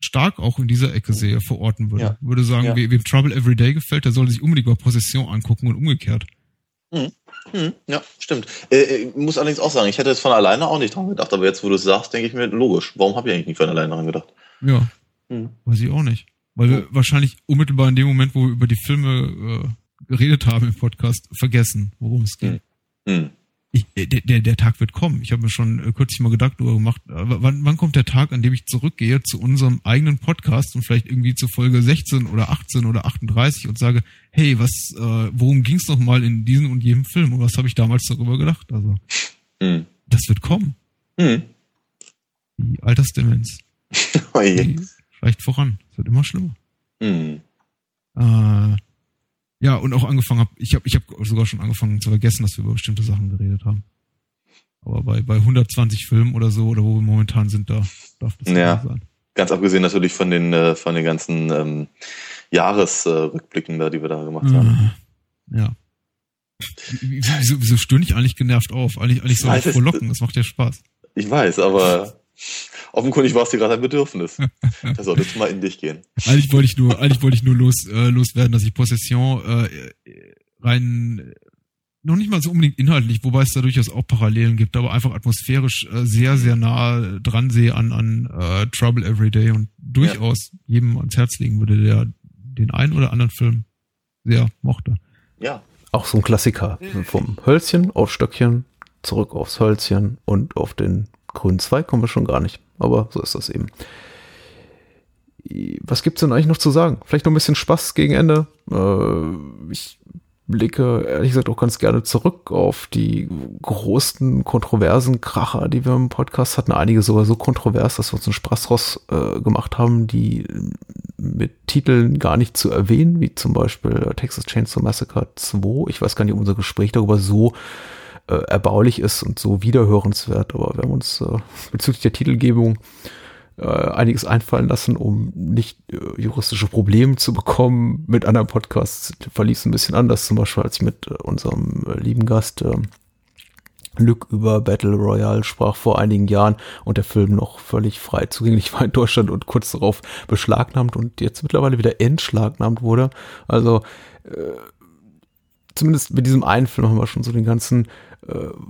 stark auch in dieser Ecke sehe, verorten würde. Ja. Würde sagen, ja. wem Trouble Every Day gefällt, der soll sich unbedingt mal Possession angucken und umgekehrt. Mhm. Mhm. Ja, stimmt. Äh, ich äh, muss allerdings auch sagen, ich hätte jetzt von alleine auch nicht dran gedacht, aber jetzt, wo du es sagst, denke ich mir, logisch. Warum habe ich eigentlich nicht von alleine dran gedacht? Ja. Mhm. Weiß ich auch nicht. Weil wir wahrscheinlich unmittelbar in dem Moment, wo wir über die Filme äh, geredet haben im Podcast, vergessen, worum es geht. Mhm ich, äh, der, der, der Tag wird kommen. Ich habe mir schon äh, kürzlich mal Gedanken darüber gemacht, äh, wann, wann kommt der Tag, an dem ich zurückgehe zu unserem eigenen Podcast und vielleicht irgendwie zu Folge 16 oder 18 oder 38 und sage, hey, was, äh, worum ging es noch mal in diesem und jedem Film und was habe ich damals darüber gedacht? Also, mhm. das wird kommen. Mhm. Die Altersdemenz. oh je. Vielleicht voran. Es wird immer schlimmer. Mhm. Äh, ja, und auch angefangen habe, ich habe ich hab sogar schon angefangen zu vergessen, dass wir über bestimmte Sachen geredet haben. Aber bei, bei 120 Filmen oder so, oder wo wir momentan sind, da darf das ja, sein. Ganz abgesehen natürlich von den, äh, von den ganzen ähm, Jahresrückblicken da, die wir da gemacht haben. Ja. Wieso, wieso stöhne ich eigentlich genervt auf? Eigentlich, eigentlich soll ich frohlocken, das macht ja Spaß. Ich weiß, aber Offenkundig war es dir gerade ein Bedürfnis. da solltest du mal in dich gehen. Eigentlich wollte ich nur, eigentlich wollte ich nur los, äh, loswerden, dass ich Possession äh, rein noch nicht mal so unbedingt inhaltlich, wobei es da durchaus auch Parallelen gibt, aber einfach atmosphärisch äh, sehr, sehr nah dran sehe an, an äh, Trouble Every Day und durchaus ja. jedem ans Herz legen würde, der den einen oder anderen Film sehr mochte. Ja. Auch so ein Klassiker. Vom Hölzchen auf Stöckchen, zurück aufs Hölzchen und auf den grünen Zweig kommen wir schon gar nicht. Aber so ist das eben. Was gibt's denn eigentlich noch zu sagen? Vielleicht noch ein bisschen Spaß gegen Ende. Äh, ich blicke ehrlich gesagt auch ganz gerne zurück auf die großen kontroversen Kracher, die wir im Podcast hatten. Einige sogar so kontrovers, dass wir uns einen Spaß draus äh, gemacht haben, die mit Titeln gar nicht zu erwähnen, wie zum Beispiel Texas Chainsaw Massacre 2. Ich weiß gar nicht, ob unser Gespräch darüber so äh, erbaulich ist und so wiederhörenswert. Aber wir haben uns äh, bezüglich der Titelgebung äh, einiges einfallen lassen, um nicht äh, juristische Probleme zu bekommen. Mit anderen Podcasts verlief es ein bisschen anders, zum Beispiel als ich mit äh, unserem äh, lieben Gast äh, Lück über Battle Royale sprach vor einigen Jahren und der Film noch völlig frei zugänglich war in Deutschland und kurz darauf beschlagnahmt und jetzt mittlerweile wieder entschlagnahmt wurde. Also äh, zumindest mit diesem einen Film haben wir schon so den ganzen äh,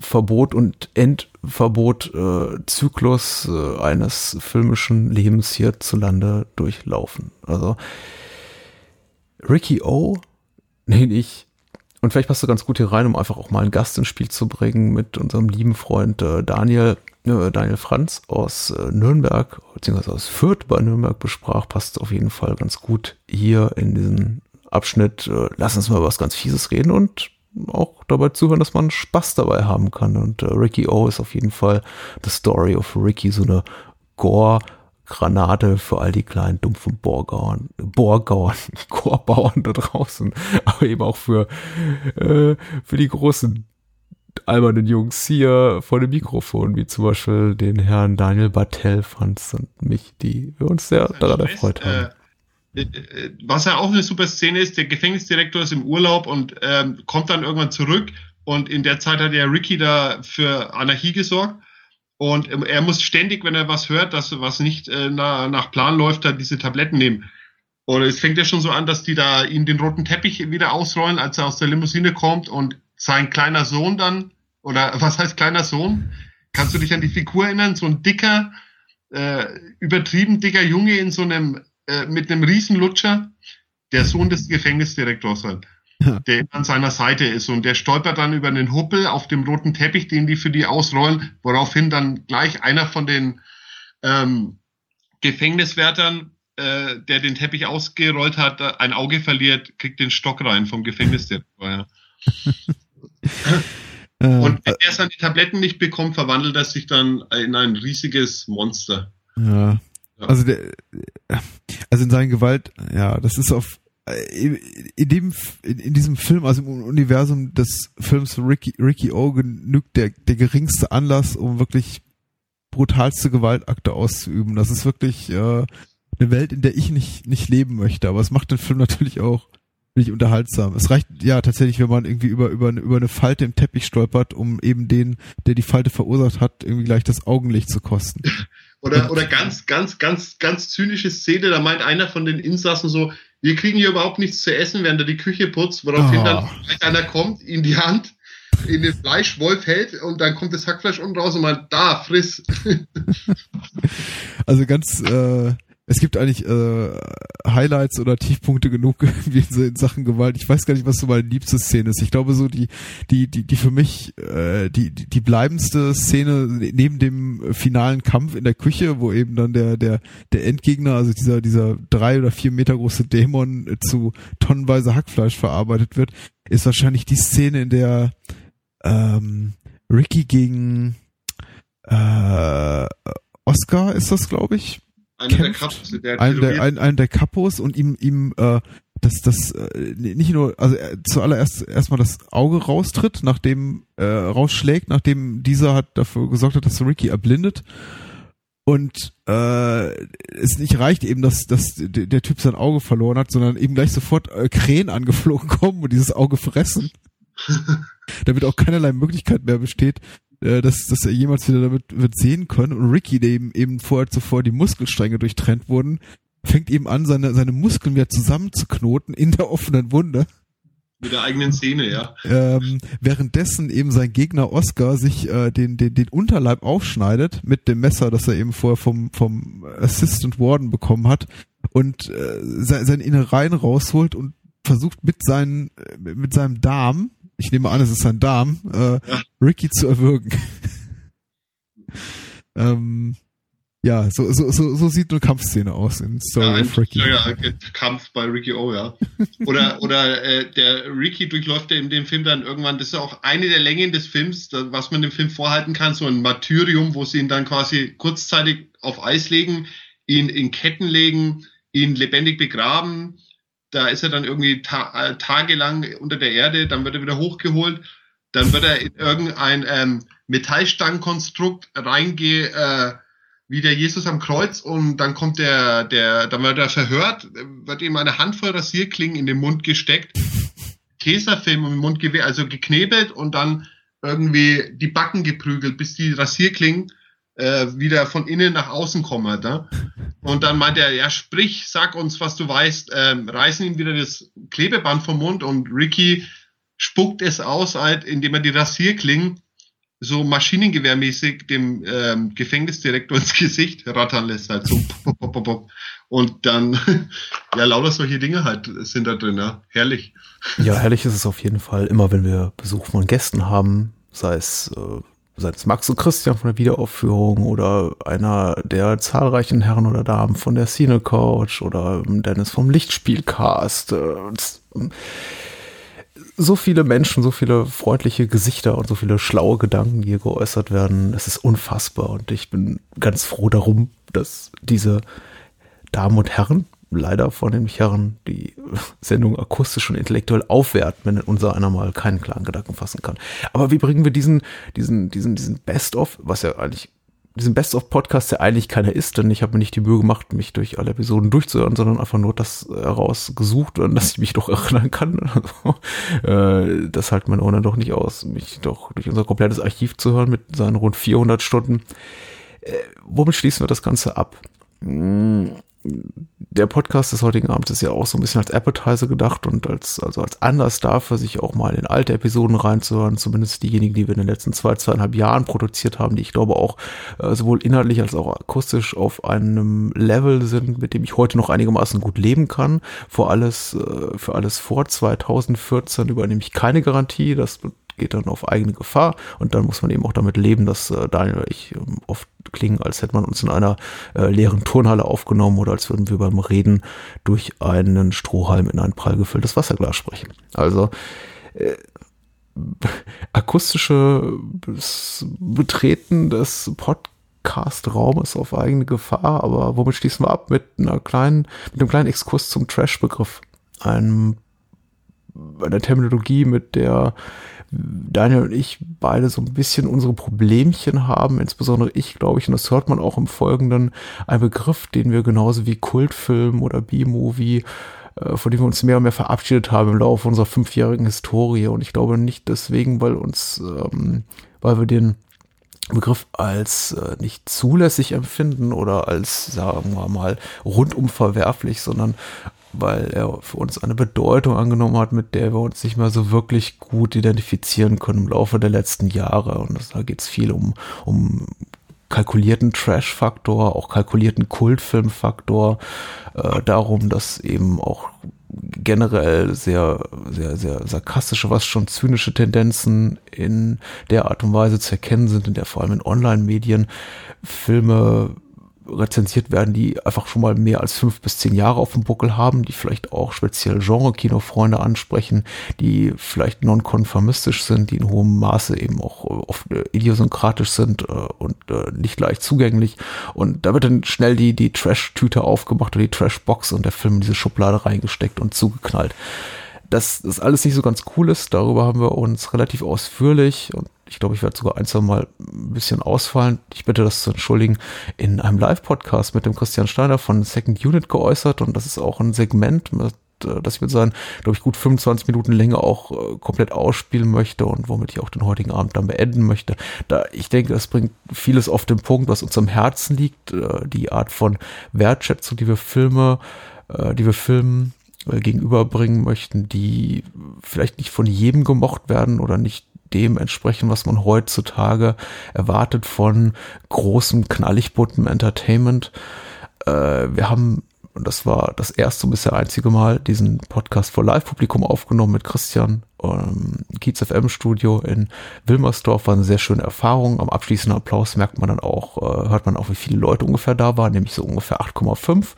Verbot und Endverbot äh, äh, eines filmischen Lebens hierzulande durchlaufen. Also Ricky O, nenne ich, und vielleicht passt du ganz gut hier rein, um einfach auch mal einen Gast ins Spiel zu bringen mit unserem lieben Freund äh, Daniel, äh, Daniel Franz aus äh, Nürnberg, beziehungsweise aus Fürth bei Nürnberg besprach, passt auf jeden Fall ganz gut hier in diesen Abschnitt. Äh, lass uns mal über was ganz Fieses reden und auch dabei zuhören, dass man Spaß dabei haben kann. Und äh, Ricky O ist auf jeden Fall the story of Ricky, so eine Gore- Granate für all die kleinen dumpfen Bohrgauern, Bohrgauern, Chorbauern da draußen, aber eben auch für, äh, für die großen albernen Jungs hier vor dem Mikrofon, wie zum Beispiel den Herrn Daniel Bartel, Franz und mich, die wir uns sehr daran erfreut haben. Äh, was ja auch eine super Szene ist, der Gefängnisdirektor ist im Urlaub und ähm, kommt dann irgendwann zurück und in der Zeit hat ja Ricky da für Anarchie gesorgt und ähm, er muss ständig, wenn er was hört, dass was nicht äh, na, nach Plan läuft, da diese Tabletten nehmen. Und es fängt ja schon so an, dass die da ihm den roten Teppich wieder ausrollen, als er aus der Limousine kommt und sein kleiner Sohn dann, oder was heißt kleiner Sohn? Kannst du dich an die Figur erinnern? So ein dicker, äh, übertrieben dicker Junge in so einem äh, mit einem Riesenlutscher, der Sohn des Gefängnisdirektors halt, der an seiner Seite ist und der stolpert dann über einen Huppel auf dem roten Teppich, den die für die ausrollen, woraufhin dann gleich einer von den ähm, Gefängniswärtern, äh, der den Teppich ausgerollt hat, ein Auge verliert, kriegt den Stock rein vom Gefängnisdirektor. Ja. Und wenn er seine Tabletten nicht bekommt, verwandelt er sich dann in ein riesiges Monster. Ja. Also der, also in seinen Gewalt, ja, das ist auf in dem in, diesem Film, also im Universum des Films Ricky Ricky O genügt der der geringste Anlass, um wirklich brutalste Gewaltakte auszuüben. Das ist wirklich äh, eine Welt, in der ich nicht, nicht leben möchte. Aber es macht den Film natürlich auch nicht unterhaltsam. Es reicht ja tatsächlich, wenn man irgendwie über, über, über eine Falte im Teppich stolpert, um eben den, der die Falte verursacht hat, irgendwie gleich das Augenlicht zu kosten. Oder, oder ganz, ganz, ganz, ganz zynische Szene, da meint einer von den Insassen so, wir kriegen hier überhaupt nichts zu essen, während er die Küche putzt, woraufhin oh. dann einer kommt, ihm die Hand in den Fleischwolf hält und dann kommt das Hackfleisch unten raus und meint, da, friss. also ganz, äh, es gibt eigentlich äh, Highlights oder Tiefpunkte genug wie in Sachen Gewalt. Ich weiß gar nicht, was so meine liebste Szene ist. Ich glaube so die die die die für mich äh, die die die bleibendste Szene neben dem finalen Kampf in der Küche, wo eben dann der der der Endgegner, also dieser dieser drei oder vier Meter große Dämon zu tonnenweise Hackfleisch verarbeitet wird, ist wahrscheinlich die Szene, in der ähm, Ricky gegen äh, Oscar ist das, glaube ich einer der Kapos, der ein der, ein, ein der Kapos und ihm, ihm äh, dass das äh, nicht nur, also äh, zuallererst erstmal das Auge raustritt, nachdem äh, rausschlägt, nachdem dieser hat dafür gesorgt hat, dass Ricky erblindet. Und äh, es nicht reicht eben, dass, dass der Typ sein Auge verloren hat, sondern eben gleich sofort äh, Krähen angeflogen kommen und dieses Auge fressen. damit auch keinerlei Möglichkeit mehr besteht, äh, dass, dass er jemals wieder damit wird sehen können. Und Ricky, dem eben vorher zuvor die Muskelstränge durchtrennt wurden, fängt eben an, seine, seine Muskeln wieder zusammenzuknoten in der offenen Wunde. Mit der eigenen Szene, ja. Ähm, währenddessen eben sein Gegner Oscar sich äh, den, den, den Unterleib aufschneidet mit dem Messer, das er eben vorher vom, vom Assistant Warden bekommen hat und äh, seine Innereien rausholt und versucht mit, seinen, mit seinem Darm ich nehme an, es ist sein Darm, äh, ja. Ricky zu erwürgen. ähm, ja, so, so, so, so sieht eine Kampfszene aus in Story ja, of Ricky. Ja, Kampf bei Ricky O, ja. Oder, oder äh, der Ricky durchläuft ja in dem Film dann irgendwann, das ist auch eine der Längen des Films, was man dem Film vorhalten kann, so ein Martyrium, wo sie ihn dann quasi kurzzeitig auf Eis legen, ihn in Ketten legen, ihn lebendig begraben, da ist er dann irgendwie ta äh, tagelang unter der Erde, dann wird er wieder hochgeholt, dann wird er in irgendein ähm, Metallstangenkonstrukt reinge, äh, wie der Jesus am Kreuz und dann kommt der, der, dann wird er verhört, wird ihm eine Handvoll Rasierklingen in den Mund gesteckt, Tesafilm im Mund gewehrt, also geknebelt und dann irgendwie die Backen geprügelt, bis die Rasierklingen äh, wieder von innen nach außen kommen. Ne? Und dann meint er, ja, sprich, sag uns, was du weißt, ähm, reißen ihm wieder das Klebeband vom Mund und Ricky spuckt es aus, halt, indem er die Rasierklingen so maschinengewehrmäßig dem ähm, Gefängnisdirektor ins Gesicht rattern lässt, halt so. Und dann, ja, lauter solche Dinge halt sind da drin, ja. Herrlich. Ja, herrlich ist es auf jeden Fall, immer wenn wir Besuch von Gästen haben, sei es äh, sei es Max und Christian von der Wiederaufführung oder einer der zahlreichen Herren oder Damen von der Cine Couch oder Dennis vom Lichtspielcast. Äh, so viele Menschen, so viele freundliche Gesichter und so viele schlaue Gedanken, die hier geäußert werden. Es ist unfassbar und ich bin ganz froh darum, dass diese Damen und Herren, leider vornehmlich Herren, die Sendung akustisch und intellektuell aufwerten, wenn unser einer mal keinen klaren Gedanken fassen kann. Aber wie bringen wir diesen, diesen, diesen, diesen Best-of, was ja eigentlich diesen Best-of-Podcast, der eigentlich keiner ist, denn ich habe mir nicht die Mühe gemacht, mich durch alle Episoden durchzuhören, sondern einfach nur das herausgesucht, an das ich mich doch erinnern kann. Äh, das halt mein Ohren doch nicht aus, mich doch durch unser komplettes Archiv zu hören mit seinen rund 400 Stunden. Äh, womit schließen wir das Ganze ab? Der Podcast des heutigen Abends ist ja auch so ein bisschen als Appetizer gedacht und als, also als Anlass dafür, sich auch mal in alte Episoden reinzuhören, zumindest diejenigen, die wir in den letzten zwei, zweieinhalb Jahren produziert haben, die ich glaube auch äh, sowohl inhaltlich als auch akustisch auf einem Level sind, mit dem ich heute noch einigermaßen gut leben kann. Vor alles, äh, für alles vor 2014 übernehme ich keine Garantie. Das geht dann auf eigene Gefahr und dann muss man eben auch damit leben, dass äh, Daniel und ich ähm, oft klingen, als hätte man uns in einer äh, leeren Turnhalle aufgenommen oder als würden wir beim Reden durch einen Strohhalm in ein prall gefülltes Wasserglas sprechen. Also äh, akustische Betreten des Podcast-Raumes auf eigene Gefahr, aber womit schließen wir ab? Mit einer kleinen, mit einem kleinen Exkurs zum Trash-Begriff. Einem, einer Terminologie, mit der Daniel und ich beide so ein bisschen unsere Problemchen haben, insbesondere ich, glaube ich, und das hört man auch im Folgenden, ein Begriff, den wir genauso wie Kultfilm oder B-Movie äh, von dem wir uns mehr und mehr verabschiedet haben im Laufe unserer fünfjährigen Historie. Und ich glaube nicht deswegen, weil uns, ähm, weil wir den Begriff als äh, nicht zulässig empfinden oder als, sagen wir mal, rundum verwerflich, sondern weil er für uns eine Bedeutung angenommen hat, mit der wir uns nicht mehr so wirklich gut identifizieren können im Laufe der letzten Jahre. Und da geht es viel um, um kalkulierten Trash-Faktor, auch kalkulierten Kultfilm-Faktor, äh, darum, dass eben auch generell sehr, sehr, sehr sarkastische, was schon zynische Tendenzen in der Art und Weise zu erkennen sind, in der vor allem in Online-Medien Filme rezensiert werden, die einfach schon mal mehr als fünf bis zehn Jahre auf dem Buckel haben, die vielleicht auch speziell Genre-Kinofreunde ansprechen, die vielleicht nonkonformistisch sind, die in hohem Maße eben auch oft äh, idiosynkratisch sind äh, und äh, nicht leicht zugänglich. Und da wird dann schnell die, die Trash-Tüte aufgemacht oder die Trash-Box und der Film in diese Schublade reingesteckt und zugeknallt. Dass das alles nicht so ganz cool ist, darüber haben wir uns relativ ausführlich und ich glaube, ich werde sogar ein, zwei Mal ein bisschen ausfallen. Ich bitte das zu entschuldigen, in einem Live-Podcast mit dem Christian Steiner von Second Unit geäußert und das ist auch ein Segment, mit, äh, das ich mit seinen, glaube ich, gut 25 Minuten Länge auch äh, komplett ausspielen möchte und womit ich auch den heutigen Abend dann beenden möchte. Da ich denke, das bringt vieles auf den Punkt, was uns am Herzen liegt, äh, die Art von Wertschätzung, die wir Filme, die wir Filmen gegenüberbringen möchten, die vielleicht nicht von jedem gemocht werden oder nicht dem entsprechen, was man heutzutage erwartet von großem, knallig bunten Entertainment. Äh, wir haben, und das war das erste und bisher einzige Mal, diesen Podcast vor Live-Publikum aufgenommen mit Christian ähm, Kiez FM Studio in Wilmersdorf. War eine sehr schöne Erfahrung. Am abschließenden Applaus merkt man dann auch, äh, hört man auch, wie viele Leute ungefähr da waren, nämlich so ungefähr 8,5.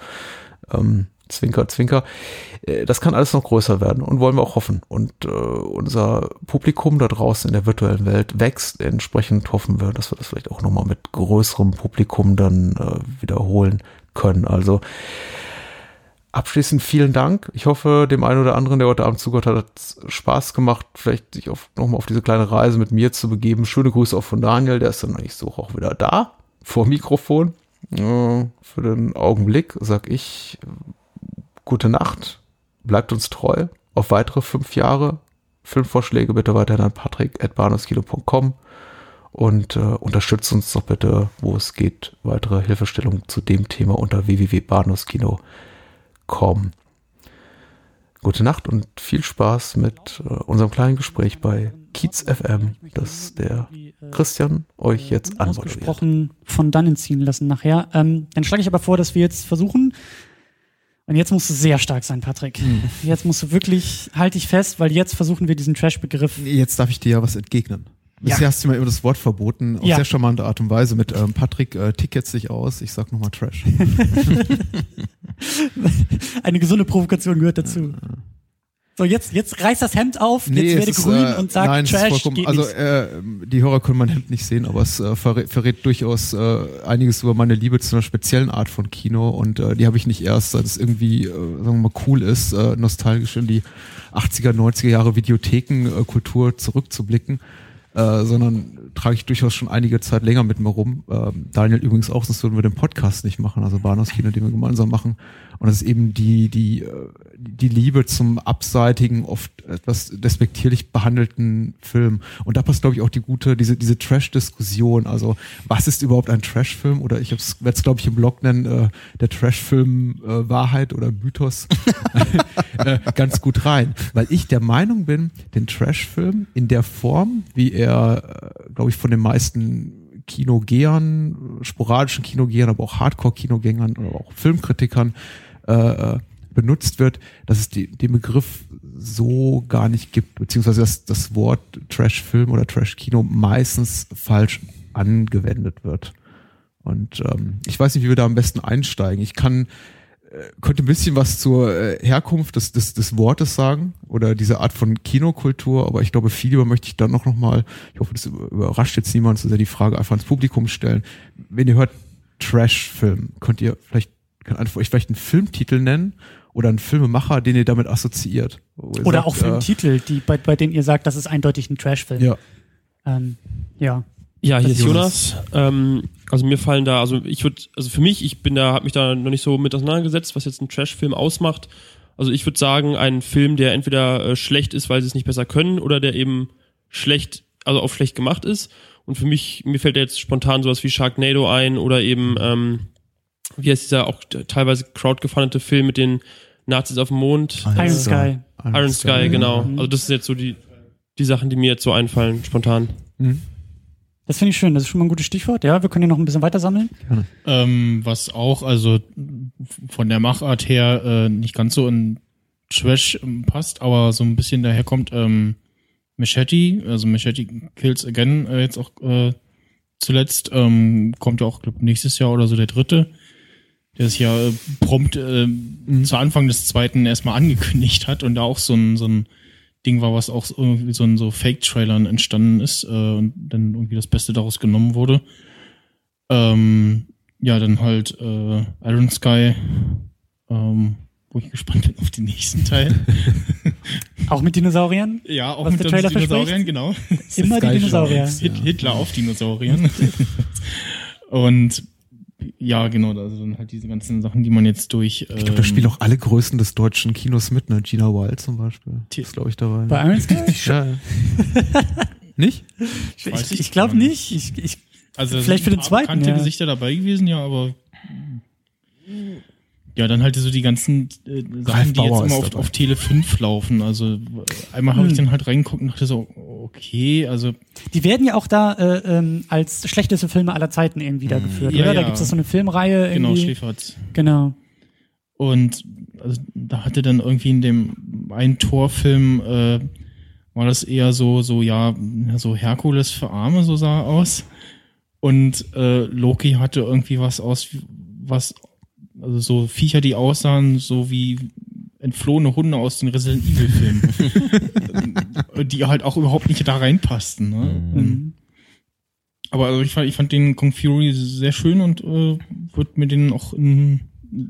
Ähm, Zwinker, Zwinker. Äh, das kann alles noch größer werden und wollen wir auch hoffen. Und äh, unser Publikum da draußen in der virtuellen Welt wächst. Entsprechend hoffen wir, dass wir das vielleicht auch nochmal mit größerem Publikum dann äh, wiederholen können. Also abschließend vielen Dank. Ich hoffe, dem einen oder anderen, der heute Abend zugehört hat, hat es Spaß gemacht, vielleicht sich nochmal auf diese kleine Reise mit mir zu begeben. Schöne Grüße auch von Daniel, der ist dann eigentlich so auch wieder da, vor Mikrofon. Für den Augenblick sag ich gute Nacht, bleibt uns treu auf weitere fünf Jahre. Filmvorschläge bitte weiterhin an patrick.bahnhofskino.com und äh, unterstützt uns doch bitte, wo es geht, weitere Hilfestellungen zu dem Thema unter www.bahnhofskino.com. Gute Nacht und viel Spaß mit äh, unserem kleinen Gespräch bei Kiez FM, das der Christian euch jetzt anmoderiert. von dannen ziehen lassen nachher. Ähm, dann schlage ich aber vor, dass wir jetzt versuchen, und jetzt musst du sehr stark sein, Patrick. Hm. Jetzt musst du wirklich, halt dich fest, weil jetzt versuchen wir diesen Trash-Begriff. Jetzt darf ich dir ja was entgegnen. Bisher ja. hast du mir immer das Wort verboten, auf ja. sehr charmante Art und Weise mit ähm, Patrick äh, ticket sich aus, ich sag nochmal Trash. Eine gesunde Provokation gehört dazu. So, jetzt, jetzt reiß das Hemd auf, nee, jetzt werde grün äh, und sag nein, Trash. Geht also äh, die Hörer können mein Hemd nicht sehen, aber es äh, verrät, verrät durchaus äh, einiges über meine Liebe zu einer speziellen Art von Kino und äh, die habe ich nicht erst, seit es irgendwie, äh, sagen wir mal, cool ist, äh, nostalgisch in die 80er, 90er Jahre Videothekenkultur äh, zurückzublicken, äh, sondern trage ich durchaus schon einige Zeit länger mit mir rum. Ähm, Daniel übrigens auch, sonst würden wir den Podcast nicht machen, also Bahnhofskino, den wir gemeinsam machen. Und das ist eben die, die, äh, die Liebe zum abseitigen, oft etwas despektierlich behandelten Film. Und da passt, glaube ich, auch die gute, diese, diese Trash-Diskussion. Also, was ist überhaupt ein Trash-Film? Oder ich werde es, glaube ich, im Blog nennen, äh, der Trash-Film äh, Wahrheit oder Mythos äh, ganz gut rein. Weil ich der Meinung bin, den Trash-Film in der Form, wie er, äh, glaube ich, von den meisten Kinogehern, sporadischen Kinogehern, aber auch Hardcore-Kinogängern oder auch Filmkritikern äh, äh, benutzt wird, dass es die, den Begriff so gar nicht gibt, beziehungsweise dass das Wort Trash-Film oder Trash-Kino meistens falsch angewendet wird. Und ähm, ich weiß nicht, wie wir da am besten einsteigen. Ich kann äh, könnte ein bisschen was zur äh, Herkunft des, des, des Wortes sagen oder diese Art von Kinokultur, aber ich glaube, viel lieber möchte ich dann noch, noch mal, ich hoffe, das überrascht jetzt niemand, so sehr die Frage einfach ins Publikum stellen. Wenn ihr hört Trash-Film, könnt ihr vielleicht, kann einfach euch vielleicht einen Filmtitel nennen oder einen Filmemacher, den ihr damit assoziiert. Ihr Oder sagt, auch Filmtitel, die, bei, bei denen ihr sagt, das ist eindeutig ein Trashfilm. Ja. Ähm, ja. Ja, hier ist Jonas. Ähm, also mir fallen da, also ich würde, also für mich, ich bin da, habe mich da noch nicht so mit auseinandergesetzt, was jetzt ein Trash-Film ausmacht. Also ich würde sagen, ein Film, der entweder äh, schlecht ist, weil sie es nicht besser können, oder der eben schlecht, also auf schlecht gemacht ist. Und für mich, mir fällt da jetzt spontan sowas wie Sharknado ein oder eben, ähm, wie heißt dieser auch teilweise crowdgefundete Film mit den Nazis auf dem Mond? Iron Sky. Iron, Sky, genau. Also das sind jetzt so die, die Sachen, die mir jetzt so einfallen, spontan. Das finde ich schön, das ist schon mal ein gutes Stichwort. Ja, wir können ja noch ein bisschen weiter sammeln. Ähm, was auch, also von der Machart her äh, nicht ganz so in Trash passt, aber so ein bisschen daherkommt, ähm, Machete, also Machete Kills Again äh, jetzt auch äh, zuletzt, ähm, kommt ja auch glaub, nächstes Jahr oder so der dritte, der es ja äh, prompt äh, zu Anfang des zweiten erstmal angekündigt hat und da auch so ein, so ein Ding war, was auch so irgendwie so in so Fake-Trailern entstanden ist äh, und dann irgendwie das Beste daraus genommen wurde. Ähm, ja, dann halt äh, Iron Sky, ähm, wo ich gespannt bin auf den nächsten Teil. Auch mit Dinosauriern? Ja, auch Was mit Dinosauriern, verspricht? genau. Immer die Dinosaurier. Hit, Hitler auf Dinosauriern. Und ja, genau, also dann halt diese ganzen Sachen, die man jetzt durch. Ich glaube, da spielen auch alle Größen des deutschen Kinos mit, ne? Gina Wild zum Beispiel. Ist, glaube ich, dabei. Bei Iron Sky? Ja. nicht? Ich, ich, ich glaube nicht. Ich, ich, Also vielleicht für den zweiten. bekannte Ja. Gesichter dabei gewesen, ja, aber ja, dann halt so die ganzen äh, Sachen, die jetzt immer auf, auf Tele 5 laufen. Also einmal habe ich Hm. dann halt reingeguckt und dachte so, okay, also Die werden ja auch da äh, ähm, als schlechteste Filme aller Zeiten irgendwie wiedergeführt, Ja, oder? Da ja. gibt es so eine Filmreihe. genau, irgendwie. Schläferz. Genau. Und also, da hatte dann irgendwie in dem einen Torfilm äh, war das eher so, so ja, so Herkules für Arme, so sah er aus. Und äh, Loki hatte irgendwie was aus, was, also so Viecher, die aussahen, so wie entflohene Hunde aus den Resident Evil Filmen. die halt auch überhaupt nicht da reinpassten. Ne? Mhm. Aber also ich fand, ich fand den Kung Fury sehr schön und äh, würde mir den auch in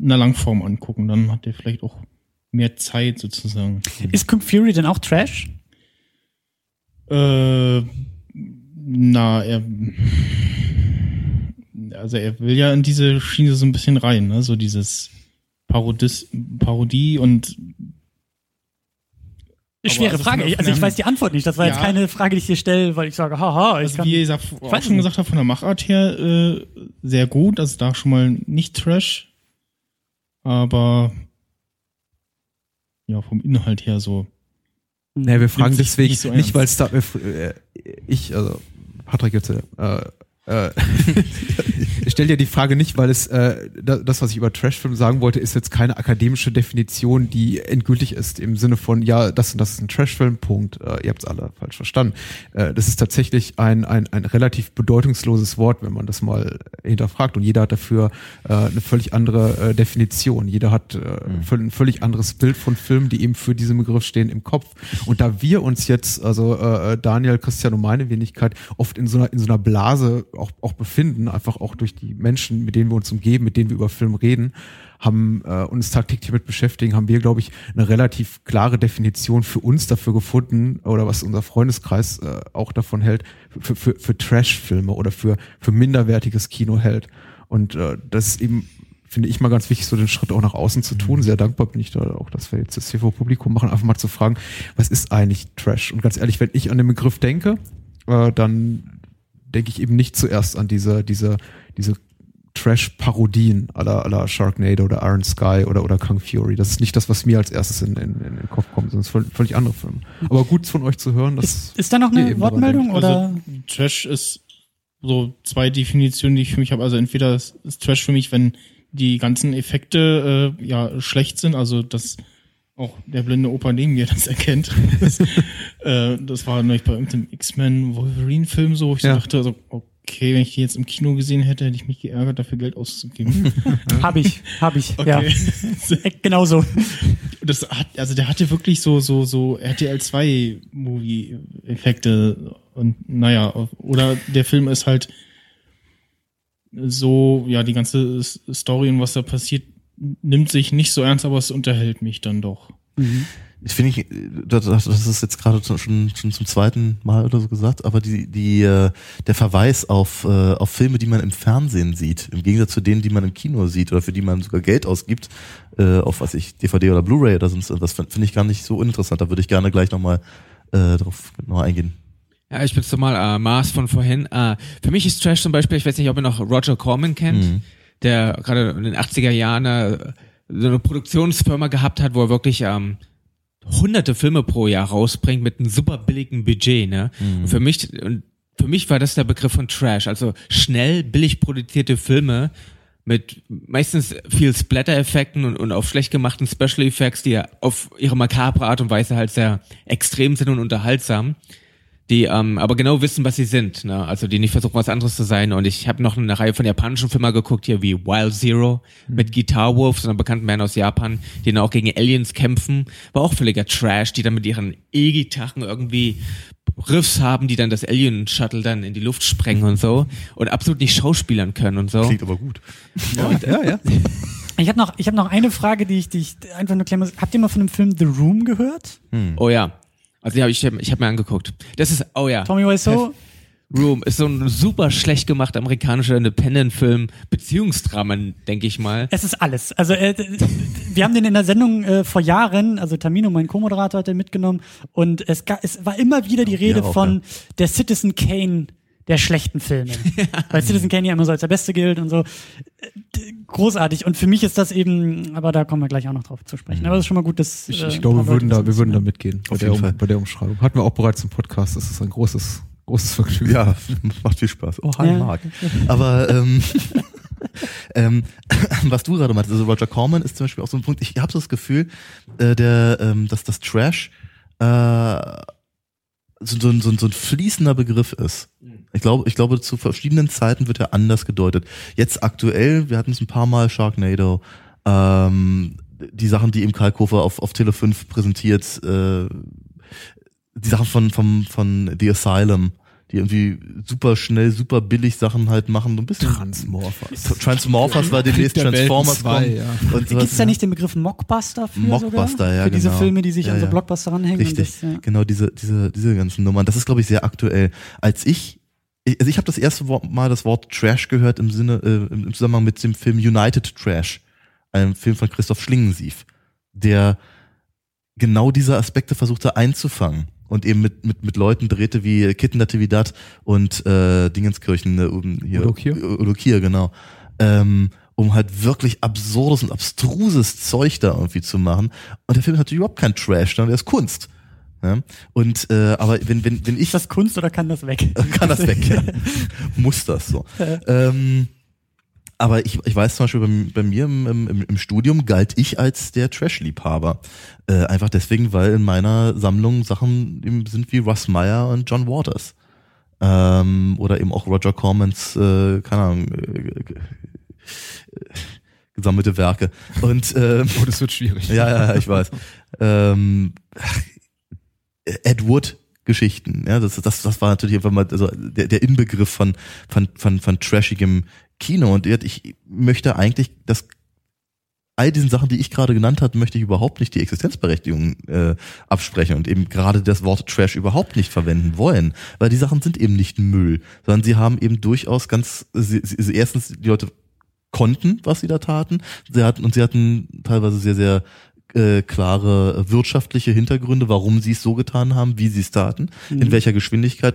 einer Langform angucken. Dann hat der vielleicht auch mehr Zeit sozusagen. Ist Kung Fury denn auch Trash? Äh, na, er. Also er will ja in diese Schiene so ein bisschen rein, ne? So dieses Parodis, Parodie und Schwere also Frage. Also ich weiß die Antwort nicht. Das war jetzt Ja. keine Frage, die ich dir stelle, weil ich sage, haha. Ich Also kann, wie ihr sagt, ich auch schon gesagt habt, von der Machart her äh, sehr gut. Also da schon mal nicht Trash. Aber ja, vom Inhalt her so. Naja, wir fragen deswegen nicht so nicht, weil es da, äh, ich, also Patrick jetzt, äh, äh, ich stelle dir die Frage nicht, weil es, äh, da- das, was ich über Trashfilm sagen wollte, ist jetzt keine akademische Definition, die endgültig ist, im Sinne von, ja, das und das ist ein Trashfilm, Punkt. Äh, ihr habt es alle falsch verstanden. Äh, das ist tatsächlich ein, ein, ein relativ bedeutungsloses Wort, wenn man das mal hinterfragt. Und jeder hat dafür äh, eine völlig andere äh, Definition. Jeder hat äh, völ- ein völlig anderes Bild von Filmen, die eben für diesen Begriff stehen, im Kopf. Und da wir uns jetzt, also äh, Daniel, Christian und meine Wenigkeit, oft in so einer, in so einer Blase auch, auch befinden, einfach auch durch die Menschen, mit denen wir uns umgeben, mit denen wir über Film reden, haben äh, uns tagtäglich damit beschäftigen, haben wir, glaube ich, eine relativ klare Definition für uns dafür gefunden, oder was unser Freundeskreis äh, auch davon hält, für, für, für Trash-Filme oder für, für minderwertiges Kino hält. Und äh, das ist eben, finde ich mal ganz wichtig, so den Schritt auch nach außen zu tun. Sehr dankbar bin ich da auch, dass wir jetzt das hier vor Publikum machen, einfach mal zu fragen, was ist eigentlich Trash? Und ganz ehrlich, wenn ich an den Begriff denke, äh, dann denke ich eben nicht zuerst an diese, diese, diese Trash-Parodien aller aller Sharknado oder Iron Sky oder, oder Kung Fury. Das ist nicht das, was mir als erstes in, in, in den Kopf kommt, sondern es sind völlig, völlig andere Filme. Aber gut von euch zu hören, dass Ist, ist da noch eine Wortmeldung oder? Also Trash ist so zwei Definitionen, die ich für mich habe. Also entweder ist ist Trash für mich, wenn die ganzen Effekte äh, ja schlecht sind, also dass auch der blinde Opa neben mir das erkennt. das, äh, das war neulich bei irgendeinem X-Men Wolverine-Film so, wo ich so Ja. dachte, also, okay, wenn ich die jetzt im Kino gesehen hätte, hätte ich mich geärgert, dafür Geld auszugeben. Hab ich, hab ich, Okay. ja. Äh, Genau so. Das hat, also der hatte wirklich so, so, so RTL 2 Movie-Effekte und naja, oder der Film ist halt so, ja, die ganze Story und was da passiert, nimmt sich nicht so ernst, aber es unterhält mich dann doch. Mhm. Ich finde, ich, das, das ist jetzt gerade schon, schon zum zweiten Mal oder so gesagt, aber die, die, äh, der Verweis auf, äh, auf Filme, die man im Fernsehen sieht, im Gegensatz zu denen, die man im Kino sieht oder für die man sogar Geld ausgibt, äh, auf was ich, DVD oder Blu-ray oder sonst was, finde ich gar nicht so uninteressant. Da würde ich gerne gleich nochmal äh, drauf noch eingehen. Ja, ich bin's nochmal, äh, Mars von vorhin. Äh, für mich ist Trash zum Beispiel, ich weiß nicht, ob ihr noch Roger Corman kennt, Mhm. der gerade in den 80er Jahren äh, so eine Produktionsfirma gehabt hat, wo er wirklich ähm, hunderte Filme pro Jahr rausbringt mit einem super billigen Budget, ne? Mhm. Und für mich, und für mich war das der Begriff von Trash, also schnell, billig produzierte Filme mit meistens viel Splatter-Effekten und, und auf schlecht gemachten Special Effects, die ja auf ihre makabre Art und Weise halt sehr extrem sind und unterhaltsam die ähm, aber genau wissen, was sie sind. Ne? Also die nicht versuchen, was anderes zu sein. Und ich habe noch eine Reihe von japanischen Filmen geguckt, hier wie Wild Zero mit Guitar Wolf, so einer bekannten Band aus Japan, die dann auch gegen Aliens kämpfen. War auch völliger Trash, die dann mit ihren E-Gitarren irgendwie Riffs haben, die dann das Alien-Shuttle dann in die Luft sprengen und so. Und absolut nicht schauspielern können und so. Klingt aber gut. Und, ja, ja. Ich habe noch, ich hab noch eine Frage, die ich, die ich einfach nur klären muss. Habt ihr mal von dem Film The Room gehört? Oh ja. Also hab ich, ich habe mir angeguckt. Das ist, oh ja. Tommy Wiseau? Room ist so ein super schlecht gemachter amerikanischer Independent-Film, Beziehungsdrama, denke ich mal. Es ist alles. Also äh, wir haben den in der Sendung äh, vor Jahren, also Tamino, mein Co-Moderator, hat den mitgenommen und es, es war immer wieder die Rede Ja, auch, von ja. der Citizen Kane der schlechten Filme. Weil Citizen Kane ja immer so als der Beste gilt und so. Äh, Großartig. Und für mich ist das eben, aber da kommen wir gleich auch noch drauf zu sprechen. Aber es ist schon mal gut, dass. Ich, äh, ich ein glaube, wir würden da, wir würden da mitgehen bei Auf der, jeden um, Fall. bei der Umschreibung. Hatten wir auch bereits im Podcast. Das ist ein großes, großes Vergnügen. Ja, macht viel Spaß. Oh, hi Ja. Marc. Aber ähm, ähm, was du gerade meintest, also Roger Corman ist zum Beispiel auch so ein Punkt, ich habe so das Gefühl, äh, der, ähm, dass das Trash äh, so, so, ein- so, so ein fließender Begriff ist. Ich glaube, ich glaube, zu verschiedenen Zeiten wird er anders gedeutet. Jetzt aktuell, wir hatten es ein paar Mal, Sharknado, ähm, die Sachen, die eben Karl Kofer auf, auf Tele 5 präsentiert, äh, die Sachen von, von, von The Asylum, die irgendwie super schnell, super billig Sachen halt machen, so ein bisschen. Transmorphers. Transmorphers war demnächst der Transformers zwei, kommen. ja. Und Gibt sowas, es da nicht den Begriff Mockbuster für Mockbuster, sogar? ja, Für diese genau. Filme, die sich Ja, an so. Blockbuster ranhängen. Richtig, Und das, ja. genau diese, diese, diese ganzen Nummern. Das ist, glaube ich, sehr aktuell. Als ich, ich- also ich habe das erste Mal das Wort Trash gehört im Sinne, äh, im Zusammenhang mit dem Film United Trash, einem Film von Christoph Schlingensief, der genau diese Aspekte versuchte einzufangen und eben mit, mit, mit Leuten drehte wie Kitten Natividad und äh, Dingenskirchen, äh, hier, Udokir? Udokir, genau. Ähm, um halt wirklich absurdes und abstruses Zeug da irgendwie zu machen. Und der Film hat natürlich überhaupt kein Trash, sondern der ist Kunst. Ja? Und äh, aber wenn, wenn, wenn ich. Ist das Kunst oder kann das weg? kann das weg, ja. Muss das so. ähm, aber ich, ich weiß zum Beispiel, bei, bei mir im, im, im Studium galt ich als der Trash-Liebhaber. Äh, einfach deswegen, weil in meiner Sammlung Sachen eben sind wie Russ Meyer und John Waters. Ähm, oder eben auch Roger Cormans, äh, keine Ahnung, äh, gesammelte Werke. Und ähm, Oh, das wird schwierig. ja, ja, ja, ich weiß. Ähm, Ed Wood Geschichten, ja, das, das, das war natürlich einfach mal also der, der Inbegriff von, von, von, von trashigem Kino und ich möchte eigentlich, dass all diesen Sachen, die ich gerade genannt habe, möchte ich überhaupt nicht die Existenzberechtigung äh, absprechen und eben gerade das Wort Trash überhaupt nicht verwenden wollen, weil die Sachen sind eben nicht Müll, sondern sie haben eben durchaus ganz, sie, sie, erstens die Leute konnten, was sie da taten, sie hatten und sie hatten teilweise sehr, sehr äh, klare wirtschaftliche Hintergründe, warum sie es so getan haben, wie sie es taten, Mhm. in welcher Geschwindigkeit.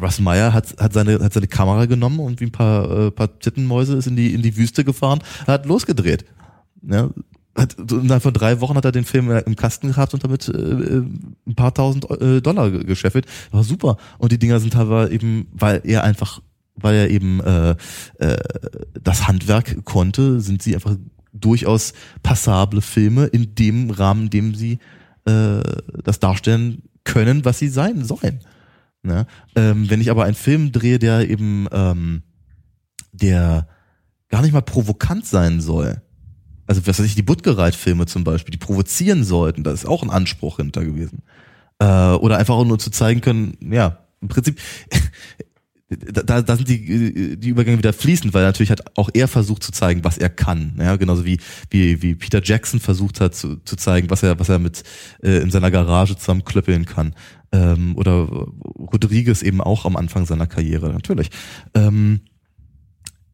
Russ Meyer hat, hat, seine, hat seine Kamera genommen und wie ein paar, äh, paar Tittenmäuse ist in die, in die Wüste gefahren, hat losgedreht. Ja, hat, innerhalb von drei Wochen hat er den Film im Kasten gehabt und damit äh, ein paar tausend äh, Dollar ge- gescheffelt. War super. Und die Dinger sind aber eben, weil er einfach, weil er eben äh, äh, das Handwerk konnte, sind sie einfach durchaus passable Filme in dem Rahmen, in dem sie äh, das darstellen können, was sie sein sollen. Ne? Ähm, wenn ich aber einen Film drehe, der eben ähm, der gar nicht mal provokant sein soll, also was weiß ich, die Buttgereit-Filme zum Beispiel, die provozieren sollten, da ist auch ein Anspruch hinter gewesen. Äh, oder einfach auch nur zu zeigen können, ja, im Prinzip, da, da sind die, die Übergänge wieder fließend, weil natürlich hat auch er versucht zu zeigen, was er kann. Ja, genauso wie, wie, wie Peter Jackson versucht hat zu, zu zeigen, was er, was er mit äh, in seiner Garage zusammenklöppeln kann. Ähm, oder Rodriguez eben auch am Anfang seiner Karriere, natürlich. Ähm,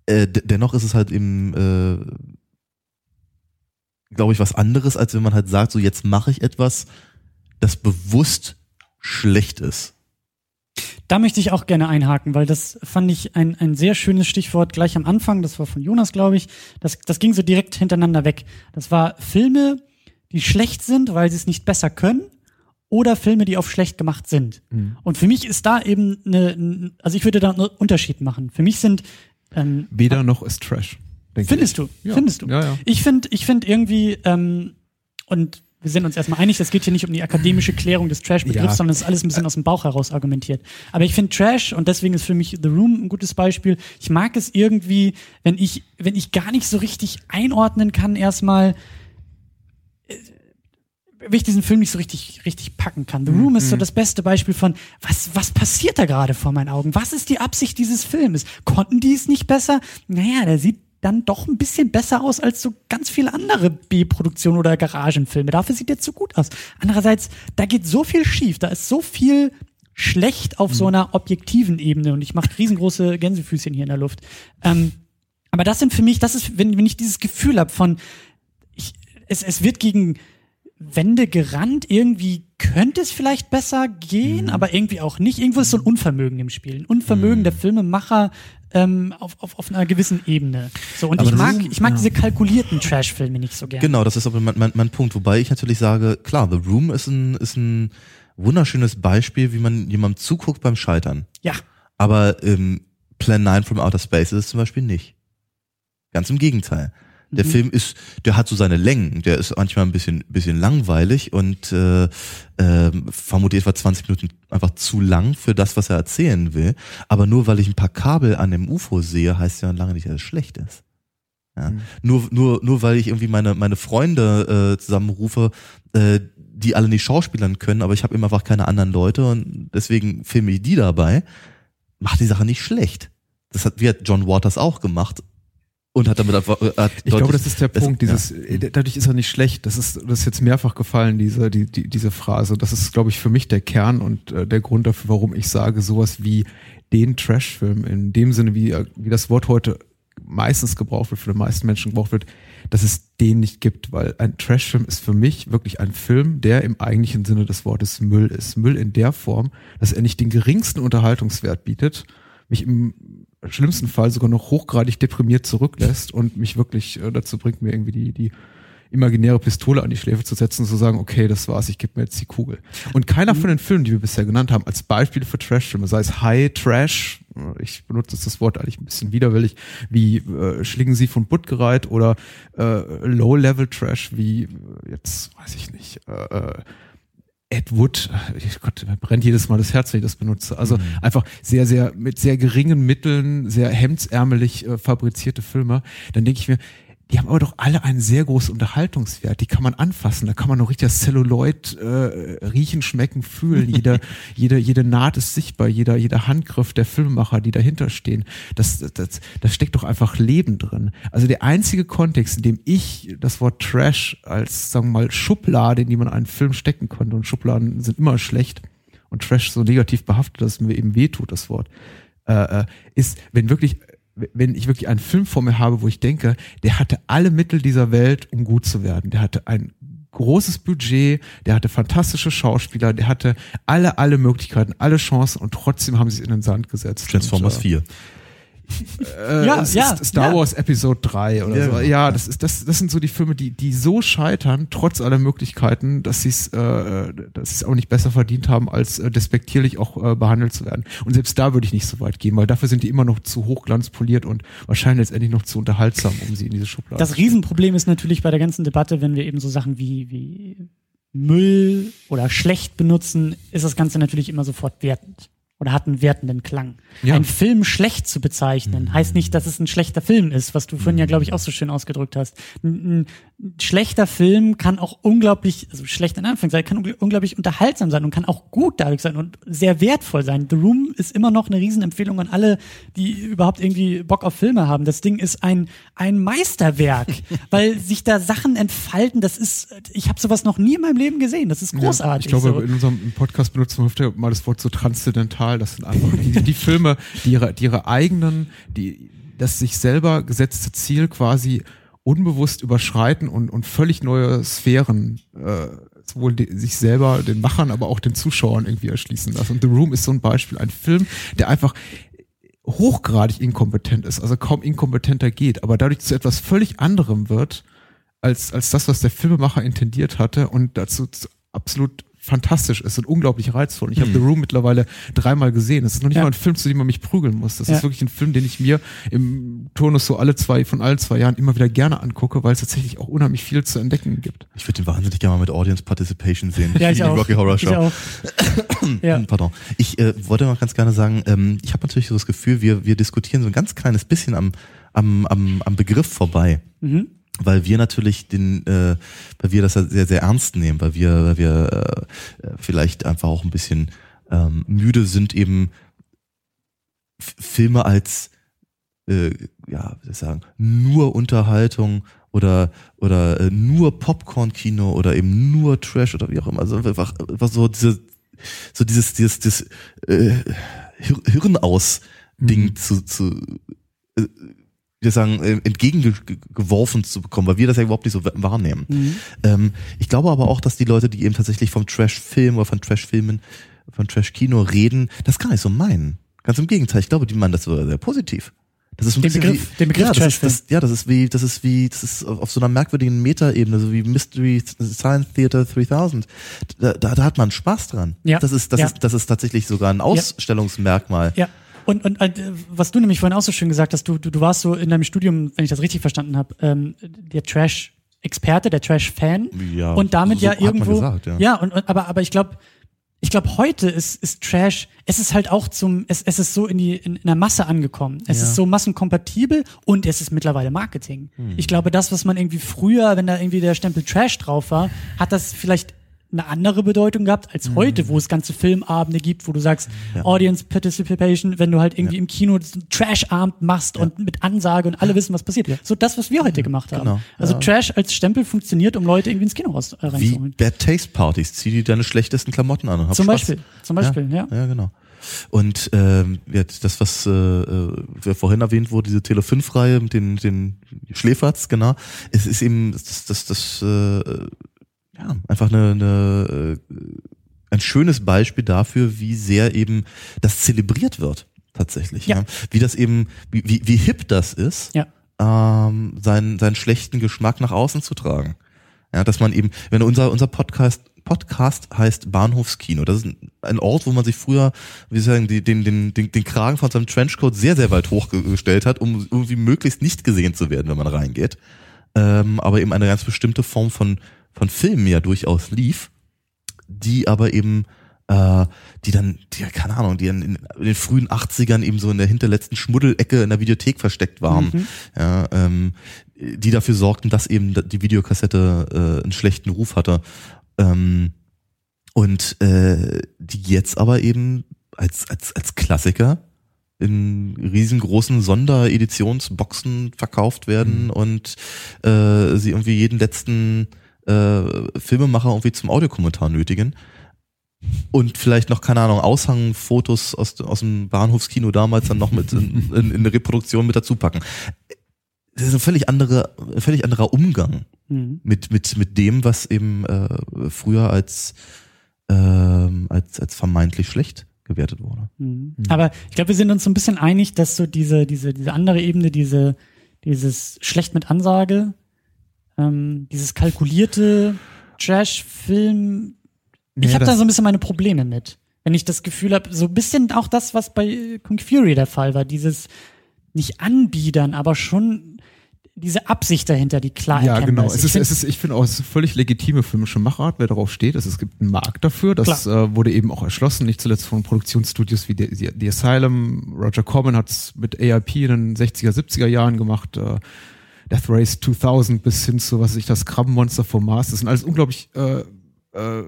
äh, dennoch ist es halt eben, äh, glaube ich, was anderes, als wenn man halt sagt, so jetzt mache ich etwas, das bewusst schlecht ist. Da möchte ich auch gerne einhaken, weil das fand ich ein, ein sehr schönes Stichwort gleich am Anfang. Das war von Jonas, glaube ich. Das, das ging so direkt hintereinander weg. Das war Filme, die schlecht sind, weil sie es nicht besser können, oder Filme, die auf schlecht gemacht sind. Mhm. Und für mich ist da eben eine, also ich würde da einen Unterschied machen. Für mich sind ähm, weder noch ist Trash. Findest ich. du? Ja. Findest du? Ja, ja. Ich finde, ich finde irgendwie ähm, und wir sind uns erstmal einig, es geht hier nicht um die akademische Klärung des Trash-Begriffs, sondern es ist alles ein bisschen aus dem Bauch heraus argumentiert. Aber ich finde Trash, und deswegen ist für mich The Room ein gutes Beispiel, ich mag es irgendwie, wenn ich, wenn ich gar nicht so richtig einordnen kann, erstmal, wenn ich diesen Film nicht so richtig, richtig packen kann. The Room mhm. ist so mhm. das beste Beispiel von, was, was passiert da gerade vor meinen Augen? Was ist die Absicht dieses Filmes? Konnten die es nicht besser? Naja, der sieht dann doch ein bisschen besser aus als so ganz viele andere B-Produktionen oder Garagenfilme. Dafür sieht der zu gut aus. Andererseits, da geht so viel schief, da ist so viel schlecht auf mhm. so einer objektiven Ebene und ich mache riesengroße Gänsefüßchen hier in der Luft. Ähm, aber das sind für mich, das ist, wenn, wenn ich dieses Gefühl habe von, ich, es, es wird gegen Wände gerannt, irgendwie könnte es vielleicht besser gehen, mhm. aber irgendwie auch nicht. Irgendwo ist so ein Unvermögen im Spiel. Ein Unvermögen mhm. der Filmemacher, ähm, auf, auf, auf einer gewissen Ebene. So, und aber ich mag, ist, ich mag ja. diese kalkulierten Trash-Filme nicht so gerne. Genau, das ist aber mein, mein, mein Punkt. Wobei ich natürlich sage, klar, The Room ist ein, ist ein wunderschönes Beispiel, wie man jemandem zuguckt beim Scheitern. Ja. Aber ähm, Plan 9 from Outer Space ist es zum Beispiel nicht. Ganz im Gegenteil. Der mhm. Film ist, der hat so seine Längen, der ist manchmal ein bisschen, bisschen langweilig und äh, äh, vermutlich etwa 20 Minuten einfach zu lang für das, was er erzählen will. Aber nur weil ich ein paar Kabel an dem UFO sehe, heißt ja lange nicht, dass es schlecht ist. Ja? Mhm. Nur, nur, nur weil ich irgendwie meine, meine Freunde äh, zusammenrufe, äh, die alle nicht schauspielern können, aber ich habe immer einfach keine anderen Leute und deswegen filme ich die dabei, macht die Sache nicht schlecht. Das hat, wie hat John Waters auch gemacht und hat damit einfach. Äh, hat ich glaube, das ist der Punkt. Dieses, ja. Äh, dadurch ist er nicht schlecht. Das ist, das ist jetzt mehrfach gefallen, diese, die, die, diese Phrase. Das ist, glaube ich, für mich der Kern und äh, der Grund dafür, warum ich sage, sowas wie den Trash-Film in dem Sinne, wie, äh, wie das Wort heute meistens gebraucht wird, für die meisten Menschen gebraucht wird, dass es den nicht gibt, weil ein Trash-Film ist für mich wirklich ein Film, der im eigentlichen Sinne des Wortes Müll ist. Müll in der Form, dass er nicht den geringsten Unterhaltungswert bietet, mich im schlimmsten Fall sogar noch hochgradig deprimiert zurücklässt und mich wirklich äh, dazu bringt, mir irgendwie die, die imaginäre Pistole an die Schläfe zu setzen und zu sagen, okay, das war's, ich gebe mir jetzt die Kugel. Und keiner von den Filmen, die wir bisher genannt haben, als Beispiel für Trash-Filme, sei es High Trash, äh, ich benutze das Wort eigentlich ein bisschen widerwillig, wie äh, Schlingen sie von Buttgereit oder äh, Low-Level Trash, wie äh, jetzt, weiß ich nicht, äh, äh Ed Wood, ich Gott, mir brennt jedes Mal das Herz, wenn ich das benutze. Also mhm. einfach sehr, sehr, mit sehr geringen Mitteln, sehr hemdsärmelig äh, fabrizierte Filme. Dann denke ich mir, die haben aber doch alle einen sehr großen Unterhaltungswert. Die kann man anfassen. Da kann man noch richtig das Celluloid äh, riechen, schmecken, fühlen. Jede, jede, jede Naht ist sichtbar. Jeder, jeder Handgriff der Filmemacher, die dahinter stehen. Das, das, das steckt doch einfach Leben drin. Also der einzige Kontext, in dem ich das Wort Trash als, sagen wir mal, Schublade, in die man einen Film stecken konnte, und Schubladen sind immer schlecht und Trash so negativ behaftet, dass es mir eben wehtut, das Wort, äh, äh ist, wenn wirklich wenn ich wirklich einen Film vor mir habe, wo ich denke, der hatte alle Mittel dieser Welt, um gut zu werden. Der hatte ein großes Budget, der hatte fantastische Schauspieler, der hatte alle, alle Möglichkeiten, alle Chancen und trotzdem haben sie es in den Sand gesetzt. Transformers und, äh, 4 äh, ja, ja, Star Wars Episode 3 oder ja, so. Ja, das ist das das sind so die Filme, die die so scheitern trotz aller Möglichkeiten, dass sie es äh, dass sie es auch nicht besser verdient haben als äh, despektierlich auch äh, behandelt zu werden. Und selbst da würde ich nicht so weit gehen, weil dafür sind die immer noch zu hochglanzpoliert und wahrscheinlich letztendlich noch zu unterhaltsam, um sie in diese Schublade. Das Riesenproblem ist natürlich bei der ganzen Debatte, wenn wir eben so Sachen wie wie Müll oder schlecht benutzen, ist das Ganze natürlich immer sofort wertend. Oder hat einen wertenden Klang. Ja. Ein Film schlecht zu bezeichnen, heißt nicht, dass es ein schlechter Film ist, was du vorhin ja, glaube ich, auch so schön ausgedrückt hast. Ein, ein schlechter Film kann auch unglaublich, also schlecht in Anführungszeichen, kann ungl- unglaublich unterhaltsam sein und kann auch gut dadurch sein und sehr wertvoll sein. The Room ist immer noch eine Riesenempfehlung an alle, die überhaupt irgendwie Bock auf Filme haben. Das Ding ist ein, ein Meisterwerk, weil sich da Sachen entfalten, das ist, ich habe sowas noch nie in meinem Leben gesehen. Das ist großartig. Ja, ich glaube, so. in unserem Podcast benutzen wir öfter mal das Wort so transzendental. Das sind einfach die, die Filme, die ihre, die ihre eigenen, die das sich selber gesetzte Ziel quasi unbewusst überschreiten und, und völlig neue Sphären äh, sowohl die, sich selber, den Machern, aber auch den Zuschauern irgendwie erschließen lassen. Und The Room ist so ein Beispiel, ein Film, der einfach hochgradig inkompetent ist, also kaum inkompetenter geht, aber dadurch zu etwas völlig anderem wird, als, als das, was der Filmemacher intendiert hatte und dazu zu- absolut fantastisch ist und unglaublich reizvoll. Und Ich habe Hm. The Room mittlerweile dreimal gesehen. Das ist noch nicht Ja. mal ein Film, zu dem man mich prügeln muss. Das Ja. ist wirklich ein Film, den ich mir im Turnus so alle zwei, von allen zwei Jahren immer wieder gerne angucke, weil es tatsächlich auch unheimlich viel zu entdecken gibt. Ich würde den wahnsinnig gerne mal mit Audience Participation sehen. Ja, ich die auch. Rocky Horror Ich Show. auch. Ja. Pardon. Ich äh, wollte noch ganz gerne sagen, ähm, ich habe natürlich so das Gefühl, wir, wir diskutieren so ein ganz kleines bisschen am, am, am, am Begriff vorbei. Mhm. Weil wir natürlich den, äh, weil wir das sehr, sehr ernst nehmen, weil wir, weil wir äh, vielleicht einfach auch ein bisschen ähm, müde sind, eben F Filme als äh, ja, wie soll ich sagen, nur Unterhaltung oder oder äh, nur Popcorn-Kino oder eben nur Trash oder wie auch immer. Also einfach, einfach so diese so dieses dieses, dieses äh, Hir Hirnaus-Ding zu, zu äh, wir sagen, äh, entgegengeworfen zu bekommen, weil wir das ja überhaupt nicht so wa- wahrnehmen. Mhm. Ähm, ich glaube aber auch, dass die Leute, die eben tatsächlich vom Trash-Film oder von Trash-Filmen, von Trash-Kino reden, das gar nicht so meinen. Ganz im Gegenteil, ich glaube, die meinen das sogar sehr positiv. Das ist ein Den Begriff- wie, den Begriff ja, das ist, Trashfilm. das, ja, das ist wie, das ist wie, das ist auf so einer merkwürdigen Metaebene, so wie Mystery Science Theater 3000. Da, da, da hat man Spaß dran. Ja. Das ist, das Ja. ist, das ist tatsächlich sogar ein Ausstellungsmerkmal. Ja. Und, und äh, was du nämlich vorhin auch so schön gesagt hast, du, du, du warst so in deinem Studium, wenn ich das richtig verstanden habe, ähm, der Trash-Experte, der Trash-Fan. Ja, und damit so ja irgendwo. gesagt, ja. und, und aber, aber ich glaube, ich glaube, heute ist, ist Trash, es ist halt auch zum, es, es ist so in die, in, in der Masse angekommen. Es Ja. ist so massenkompatibel und es ist mittlerweile Marketing. Hm. Ich glaube, das, was man irgendwie früher, wenn da irgendwie der Stempel Trash drauf war, hat das vielleicht eine andere Bedeutung gehabt als heute, wo es ganze Filmabende gibt, wo du sagst. Ja. Audience Participation, wenn du halt irgendwie im Kino Trash-Abend machst und mit Ansage und alle wissen, was passiert. So das, was wir heute gemacht haben. Genau. Also Ja. Trash als Stempel funktioniert, um Leute irgendwie ins Kino raus, äh, Wie reinzuholen. Bad Taste Partys. Zieh dir deine schlechtesten Klamotten an und hab Zum Spaß. Beispiel, zum Beispiel, ja. Ja, genau. Und ähm, ja, das, was äh, äh, vorhin erwähnt wurde, diese Tele 5-Reihe mit den, den Schläferz, genau, es ist eben das, das, das äh, ja, einfach eine, eine äh, ein schönes Beispiel dafür, wie sehr eben das zelebriert wird, tatsächlich. Ja. Ja. Wie das eben, wie, wie, wie hip das ist, Ja. ähm, seinen, seinen schlechten Geschmack nach außen zu tragen. Ja, dass man eben, wenn unser, unser Podcast, Podcast heißt Bahnhofskino. Das ist ein- Ort, wo man sich früher, wie sagen, den, den, den, den Kragen von seinem Trenchcoat sehr, sehr weit hochgestellt hat, um irgendwie möglichst nicht gesehen zu werden, wenn man reingeht. Ähm, aber eben eine ganz bestimmte Form von, von Filmen ja durchaus lief, die aber eben äh, die dann, die, keine Ahnung, die dann in, in den frühen 80ern eben so in der hinterletzten Schmuddelecke in der Videothek versteckt waren, Mhm. ja, ähm, die dafür sorgten, dass eben die Videokassette äh, einen schlechten Ruf hatte. Ähm, und äh, die jetzt aber eben als, als, als Klassiker in riesengroßen Sondereditionsboxen verkauft werden und äh, sie irgendwie jeden letzten äh, Filmemacher irgendwie zum Audiokommentar nötigen. Und vielleicht noch, keine Ahnung, Aushangfotos aus, aus dem Bahnhofskino damals dann noch mit in, in, in eine Reproduktion mit dazu packen. Das ist ein völlig andere, ein völlig anderer Umgang Mhm. mit, mit, mit dem, was eben äh, früher als, ähm, als, als vermeintlich schlecht gewertet wurde. Mhm. Aber ich glaube, wir sind uns so ein bisschen einig, dass so diese, diese, diese andere Ebene, diese, dieses schlecht mit Ansage, ähm, dieses kalkulierte Trash-Film, ich Ja, habe da so ein bisschen meine Probleme mit. Wenn ich das Gefühl habe, so ein bisschen auch das, was bei Kung Fury der Fall war, dieses nicht anbiedern, aber schon diese Absicht dahinter, die klar Ja, erkennbar genau. Ist, find- es ist, ich finde auch, es ist völlig legitime filmische Machart, wer darauf steht. Also es gibt einen Markt dafür. Das äh, wurde eben auch erschlossen, nicht zuletzt von Produktionsstudios wie The, The, The Asylum. Roger Corman hat es mit AIP in den 60er, 70er Jahren gemacht. Äh, Death Race 2000 bis hin zu, was weiß ich, das Krabbenmonster vom Mars. Das sind alles unglaublich äh, äh,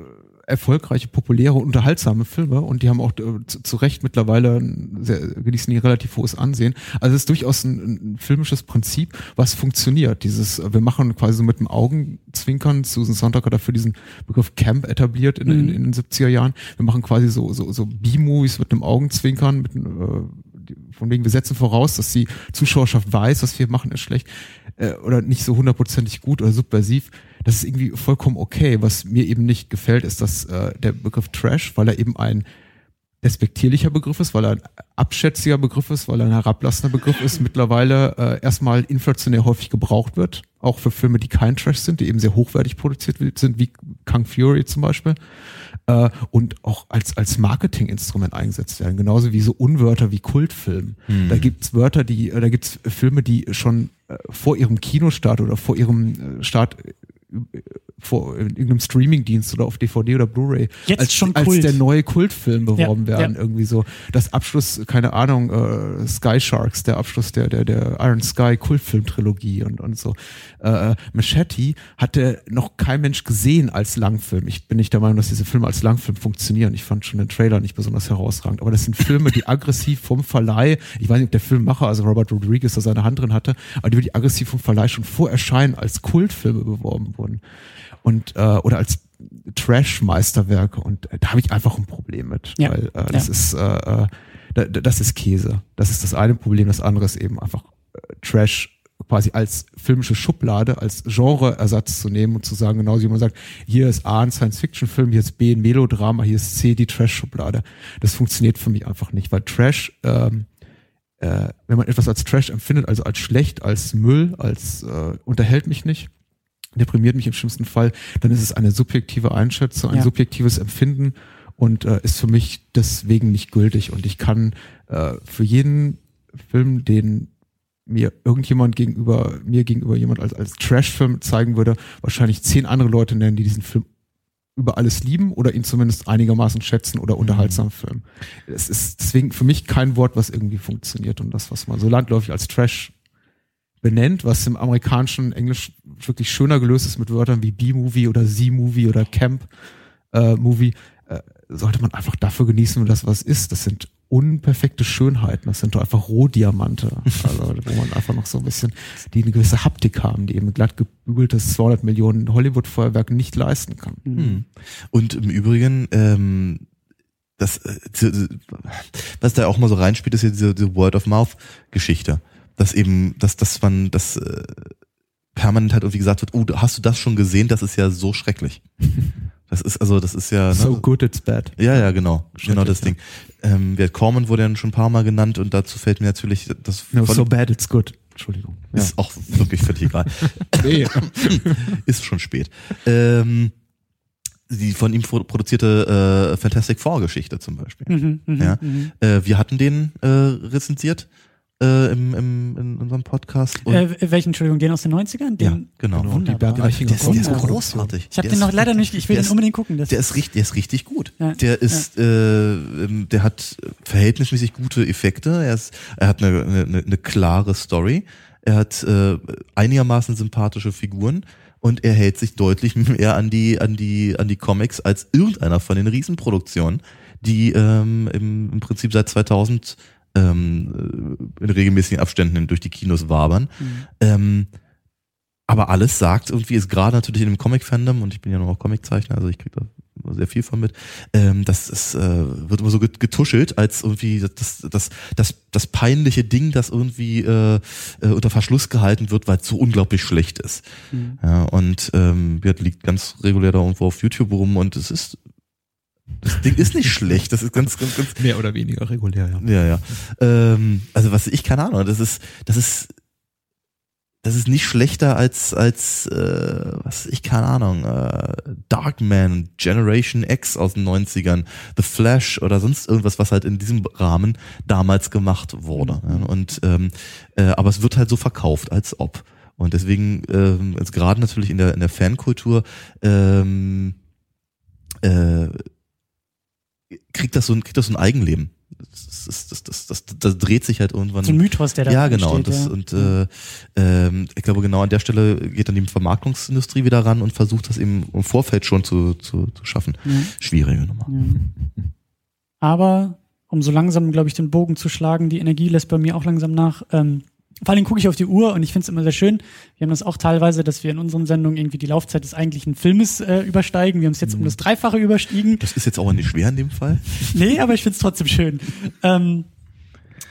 erfolgreiche, populäre, unterhaltsame Filme und die haben auch äh, zu, zu Recht mittlerweile ein sehr, genießen die relativ hohes Ansehen. Also es ist durchaus ein, ein filmisches Prinzip, was funktioniert. Dieses, äh, wir machen quasi so mit dem Augenzwinkern, Susan Sontag hat dafür diesen Begriff Camp etabliert in, in, in den 70er Jahren. Wir machen quasi so, so, so B-Movies mit einem Augenzwinkern, mit, äh, die- von wegen wir setzen voraus, dass die Zuschauerschaft weiß, was wir machen ist schlecht äh, oder nicht so hundertprozentig gut oder subversiv. Das ist irgendwie vollkommen okay. Was mir eben nicht gefällt, ist, dass äh, der Begriff Trash, weil er eben ein despektierlicher Begriff ist, weil er ein abschätziger Begriff ist, weil er ein herablassender Begriff ist, mittlerweile äh, erstmal inflationär häufig gebraucht wird, auch für Filme, die kein Trash sind, die eben sehr hochwertig produziert sind, wie Kung Fury zum Beispiel, äh, und auch als, als Marketinginstrument eingesetzt werden, genauso wie so Unwörter wie Kultfilm. Hm. Da gibt's Wörter, die, äh, da gibt's Filme, die schon äh, vor ihrem Kinostart oder vor ihrem äh, Start vor in irgendeinem Streamingdienst oder auf DVD oder Blu-ray als, schon als Kult. der neue Kultfilm beworben Ja, werden ja. irgendwie so. Das Abschluss keine Ahnung äh, Sky Sharks der Abschluss der der der Iron Sky Kultfilm Trilogie und und so. Äh, Machete hatte noch kein Mensch gesehen als Langfilm. Ich bin nicht der Meinung dass diese Filme als Langfilm funktionieren. Ich fand schon den Trailer nicht besonders herausragend. Aber das sind Filme die aggressiv vom Verleih ich weiß nicht ob der Filmmacher also Robert Rodriguez da seine Hand drin hatte aber die die aggressiv vom Verleih schon vor Erscheinen als Kultfilme beworben wurden und äh, oder als Trash-Meisterwerke und äh, da habe ich einfach ein Problem mit, Ja. weil äh, das Ja. ist äh, äh, da, da- das ist Käse. Das ist das eine Problem, das andere ist eben einfach äh, Trash quasi als filmische Schublade, als Genreersatz zu nehmen und zu sagen, genauso wie man sagt, hier ist A ein Science-Fiction-Film, hier ist B ein Melodrama, hier ist C die Trash-Schublade. Das funktioniert für mich einfach nicht, weil Trash ähm, äh, wenn man etwas als Trash empfindet, also als schlecht, als Müll, als äh, unterhält mich nicht, deprimiert mich im schlimmsten Fall, dann ist es eine subjektive Einschätzung, ein Ja. subjektives Empfinden und äh, ist für mich deswegen nicht gültig. Und ich kann äh, für jeden Film, den mir irgendjemand gegenüber, mir gegenüber jemand als, als Trash-Film zeigen würde, wahrscheinlich zehn andere Leute nennen, die diesen Film über alles lieben oder ihn zumindest einigermaßen schätzen oder unterhaltsam filmen. Es ist deswegen für mich kein Wort, was irgendwie funktioniert und das, was man so landläufig als Trash benennt, was im amerikanischen Englisch wirklich schöner gelöst ist mit Wörtern wie B-Movie oder Z-Movie oder Camp-Movie, äh, sollte man einfach dafür genießen, das was ist. Das sind unperfekte Schönheiten, das sind doch einfach Rohdiamante, also, wo man einfach noch so ein bisschen, die eine gewisse Haptik haben, die eben glatt gebügeltes 200 Millionen Hollywood-Feuerwerk nicht leisten kann. Hm. Und im Übrigen, ähm, das, äh, was da auch mal so reinspielt, ist ja diese, diese Word-of-Mouth-Geschichte. Dass eben, dass, dass man das äh, permanent halt irgendwie gesagt wird, oh, hast du das schon gesehen? Das ist ja so schrecklich. Das ist, also, das ist ja. So good it's bad. Ja, ja, genau. Genau das Ding. Ähm, Wert Corman wurde ja schon ein paar Mal genannt und dazu fällt mir natürlich das No, so bad it's good. Entschuldigung. Ja. ist auch wirklich völlig egal. Nee. ist schon spät. Ähm, die von ihm pro- produzierte äh, Fantastic Four Geschichte zum Beispiel. Mhm, mhm, ja. mhm. Äh, wir hatten den äh, rezensiert äh, im, im, in unserem Podcast. Und Äh, welchen, Entschuldigung, den aus den 90ern? Den, ja, genau. Wunderbar. Der ist, der ist großartig. Ich habe Der den noch leider nicht, ich will der den ist- unbedingt gucken. Das Der ist richtig, der ist richtig gut. Ja, Der ist, äh, ähm, der hat verhältnismäßig gute Effekte. Er ist, er hat eine, eine, eine klare Story. Er hat äh, einigermaßen sympathische Figuren und er hält sich deutlich mehr an die, an die, an die Comics als irgendeiner von den Riesenproduktionen, die ähm, im, im Prinzip seit 2000 ähm, äh, in regelmäßigen Abständen durch die Kinos wabern. Ähm, aber alles sagt irgendwie, ist gerade natürlich in dem Comic-Fandom, und ich bin ja noch auch Comiczeichner, also ich kriege da sehr viel von mit, ähm, das ist, äh, wird immer so get- getuschelt, als irgendwie das, das, das, das peinliche Ding, das irgendwie äh, äh, unter Verschluss gehalten wird, weil es so unglaublich schlecht ist. Mhm. Ja, und ähm, wird liegt ganz regulär da irgendwo auf YouTube rum und es ist das Ding ist nicht schlecht, das ist ganz, ganz, ganz Mehr oder weniger regulär, ja. ja, ja. Ähm, also was ich keine Ahnung, das ist, das ist, das ist nicht schlechter als als äh, was ich keine Ahnung, äh, Darkman, Generation X aus den 90ern, The Flash oder sonst irgendwas, was halt in diesem Rahmen damals gemacht wurde. Ja, und ähm, äh, aber es wird halt so verkauft, als ob. Und deswegen, ähm, jetzt gerade natürlich in der, in der Fankultur, ähm, äh, kriegt das so ein, kriegt das so ein Eigenleben. Das, das, das, das, das, dreht sich halt irgendwann. So ein Mythos, der da Ja, genau. und das, und äh, ähm, ich glaube, genau an der Stelle geht dann die Vermarktungsindustrie wieder ran und versucht das eben im Vorfeld schon zu, zu, zu schaffen. Schwierige Nummer. Aber um so langsam, glaube ich, den Bogen zu schlagen, die Energie lässt bei mir auch langsam nach. Ähm, vor allem gucke ich auf die Uhr und ich finde es immer sehr schön. Wir haben das auch teilweise, dass wir in unseren Sendungen irgendwie die Laufzeit des eigentlichen Filmes äh, übersteigen. Wir haben es jetzt um das Dreifache überstiegen. Das ist jetzt auch nicht schwer in dem Fall. Nee, aber ich finde es trotzdem schön. ähm,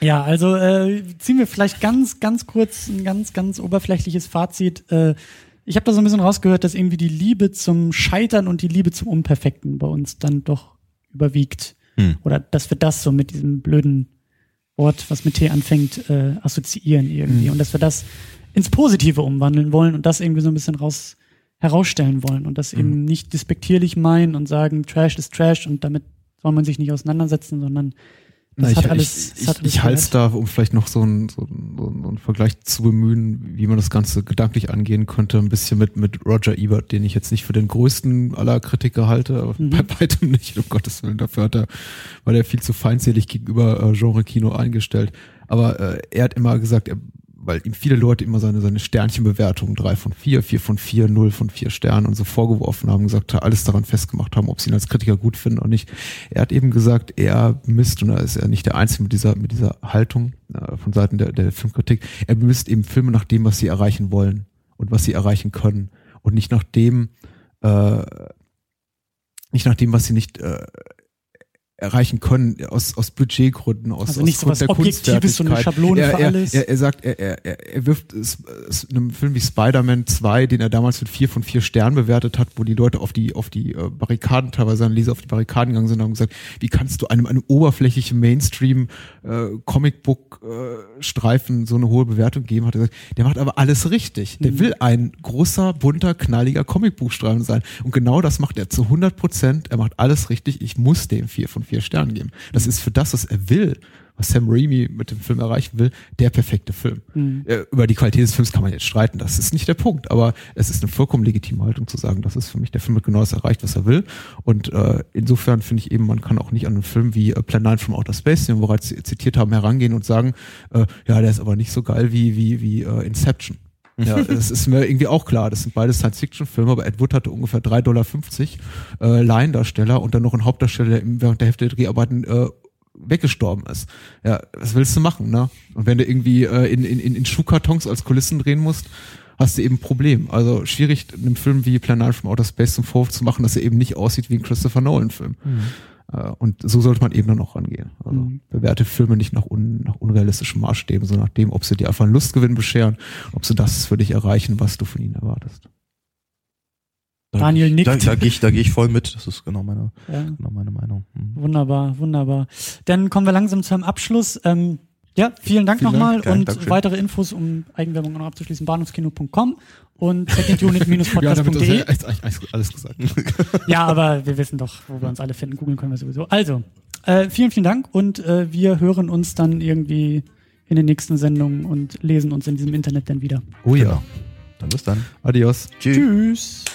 ja, also äh, ziehen wir vielleicht ganz, ganz kurz ein ganz, ganz oberflächliches Fazit. Äh, ich habe da so ein bisschen rausgehört, dass irgendwie die Liebe zum Scheitern und die Liebe zum Unperfekten bei uns dann doch überwiegt. Hm. Oder dass wir das so mit diesem blöden Wort, was mit T anfängt, äh, assoziieren irgendwie. Hm. Und dass wir das ins Positive umwandeln wollen und das irgendwie so ein bisschen raus herausstellen wollen und das Hm. eben nicht despektierlich meinen und sagen, Trash ist Trash und damit soll man sich nicht auseinandersetzen, sondern Na, ich, alles, ich, ich, ich halte es da, um vielleicht noch so einen so einen- so einen- Vergleich zu bemühen, wie man das Ganze gedanklich angehen könnte, ein bisschen mit, mit Roger Ebert, den ich jetzt nicht für den größten aller Kritiker halte, aber Mhm. bei weitem nicht, um Gottes Willen, dafür hat er, war der viel zu feindselig gegenüber äh, Genre-Kino eingestellt. Aber äh, er hat immer gesagt, er, weil ihm viele Leute immer seine, seine Sternchenbewertungen, drei von vier, vier von vier, null von vier Sternen und so vorgeworfen haben, gesagt, alles daran festgemacht haben, ob sie ihn als Kritiker gut finden oder nicht. Er hat eben gesagt, er misst, und da ist er nicht der Einzige mit dieser, mit dieser Haltung äh, von Seiten der, der Filmkritik, er bemisst eben Filme nach dem, was sie erreichen wollen und was sie erreichen können und nicht nach dem, äh, nicht nach dem, was sie nicht äh, erreichen können, aus, aus Budgetgründen, aus, Also aus nicht so was Grund der Objektives, so eine. Schablone er, für er, alles. Er, er sagt, er, er, er wirft es, es in einem Film wie Spider-Man 2, den er damals mit vier von vier Sternen bewertet hat, wo die Leute auf die, auf die äh, Barrikaden, teilweise seine Leser auf die Barrikaden gegangen sind und haben gesagt, wie kannst du einem, einem oberflächlichen Mainstream äh, Comicbook äh, Streifen so eine hohe Bewertung geben, hat er gesagt, der macht aber alles richtig. Der Mhm. will ein großer, bunter, knalliger Comicbuchstreifen sein. Und genau das macht er zu 100 Prozent. Er macht alles richtig. Ich muss dem vier von vier Sternen geben. Das ist für das, was er will, was Sam Raimi mit dem Film erreichen will, der perfekte Film. Mhm. Äh, Über die Qualität des Films kann man jetzt streiten. Das ist nicht der Punkt. Aber es ist eine vollkommen legitime Haltung zu sagen, das ist für mich der Film hat genau das erreicht, was er will. Und äh, insofern finde ich eben, man kann auch nicht an einen Film wie äh, Plan 9 from Outer Space, den wir bereits zitiert haben, herangehen und sagen, äh, ja, der ist aber nicht so geil wie, wie, wie äh, Inception. Ja, das ist mir irgendwie auch klar. Das sind beide Science-Fiction-Filme, aber Ed Wood hatte ungefähr 3,50 Dollar äh, Laiendarsteller und dann noch einen Hauptdarsteller, der während der Hälfte der Dreharbeiten äh, weggestorben ist. Ja, was willst du machen, ne? Und wenn du irgendwie äh, in, in, in Schuhkartons als Kulissen drehen musst, hast du eben ein Problem. Also schwierig, einem Film wie Plan 9 from Outer Space zum Vorwurf zu machen, dass er eben nicht aussieht wie ein Christopher Nolan-Film. Äh, Und so sollte man eben dann auch rangehen. Also Mhm. bewerte Filme nicht nach, un, nach unrealistischen Maßstäben, sondern nach dem, ob sie dir einfach einen Lustgewinn bescheren, ob sie das für dich erreichen, was du von ihnen erwartest. Da, Daniel nickt. Da, da gehe ich, da gehe ich voll mit. Das ist genau meine, Ja. genau meine Meinung. Mhm. Wunderbar, wunderbar. Dann kommen wir langsam zu einem Abschluss. Ähm, ja, vielen Dank Vielen nochmal Dank. Und Dankeschön. weitere Infos, um Eigenwerbung noch abzuschließen, bahnhofskino.com und secondunit-podcast.de. ja alles gesagt. Ja, aber wir wissen doch, wo wir uns alle finden. Googeln können wir sowieso. Also, äh, vielen, vielen Dank und äh, wir hören uns dann irgendwie in den nächsten Sendungen und lesen uns in diesem Internet dann wieder. Oh ja. Genau. Dann bis dann. Adios. Tschüss. Tschüss.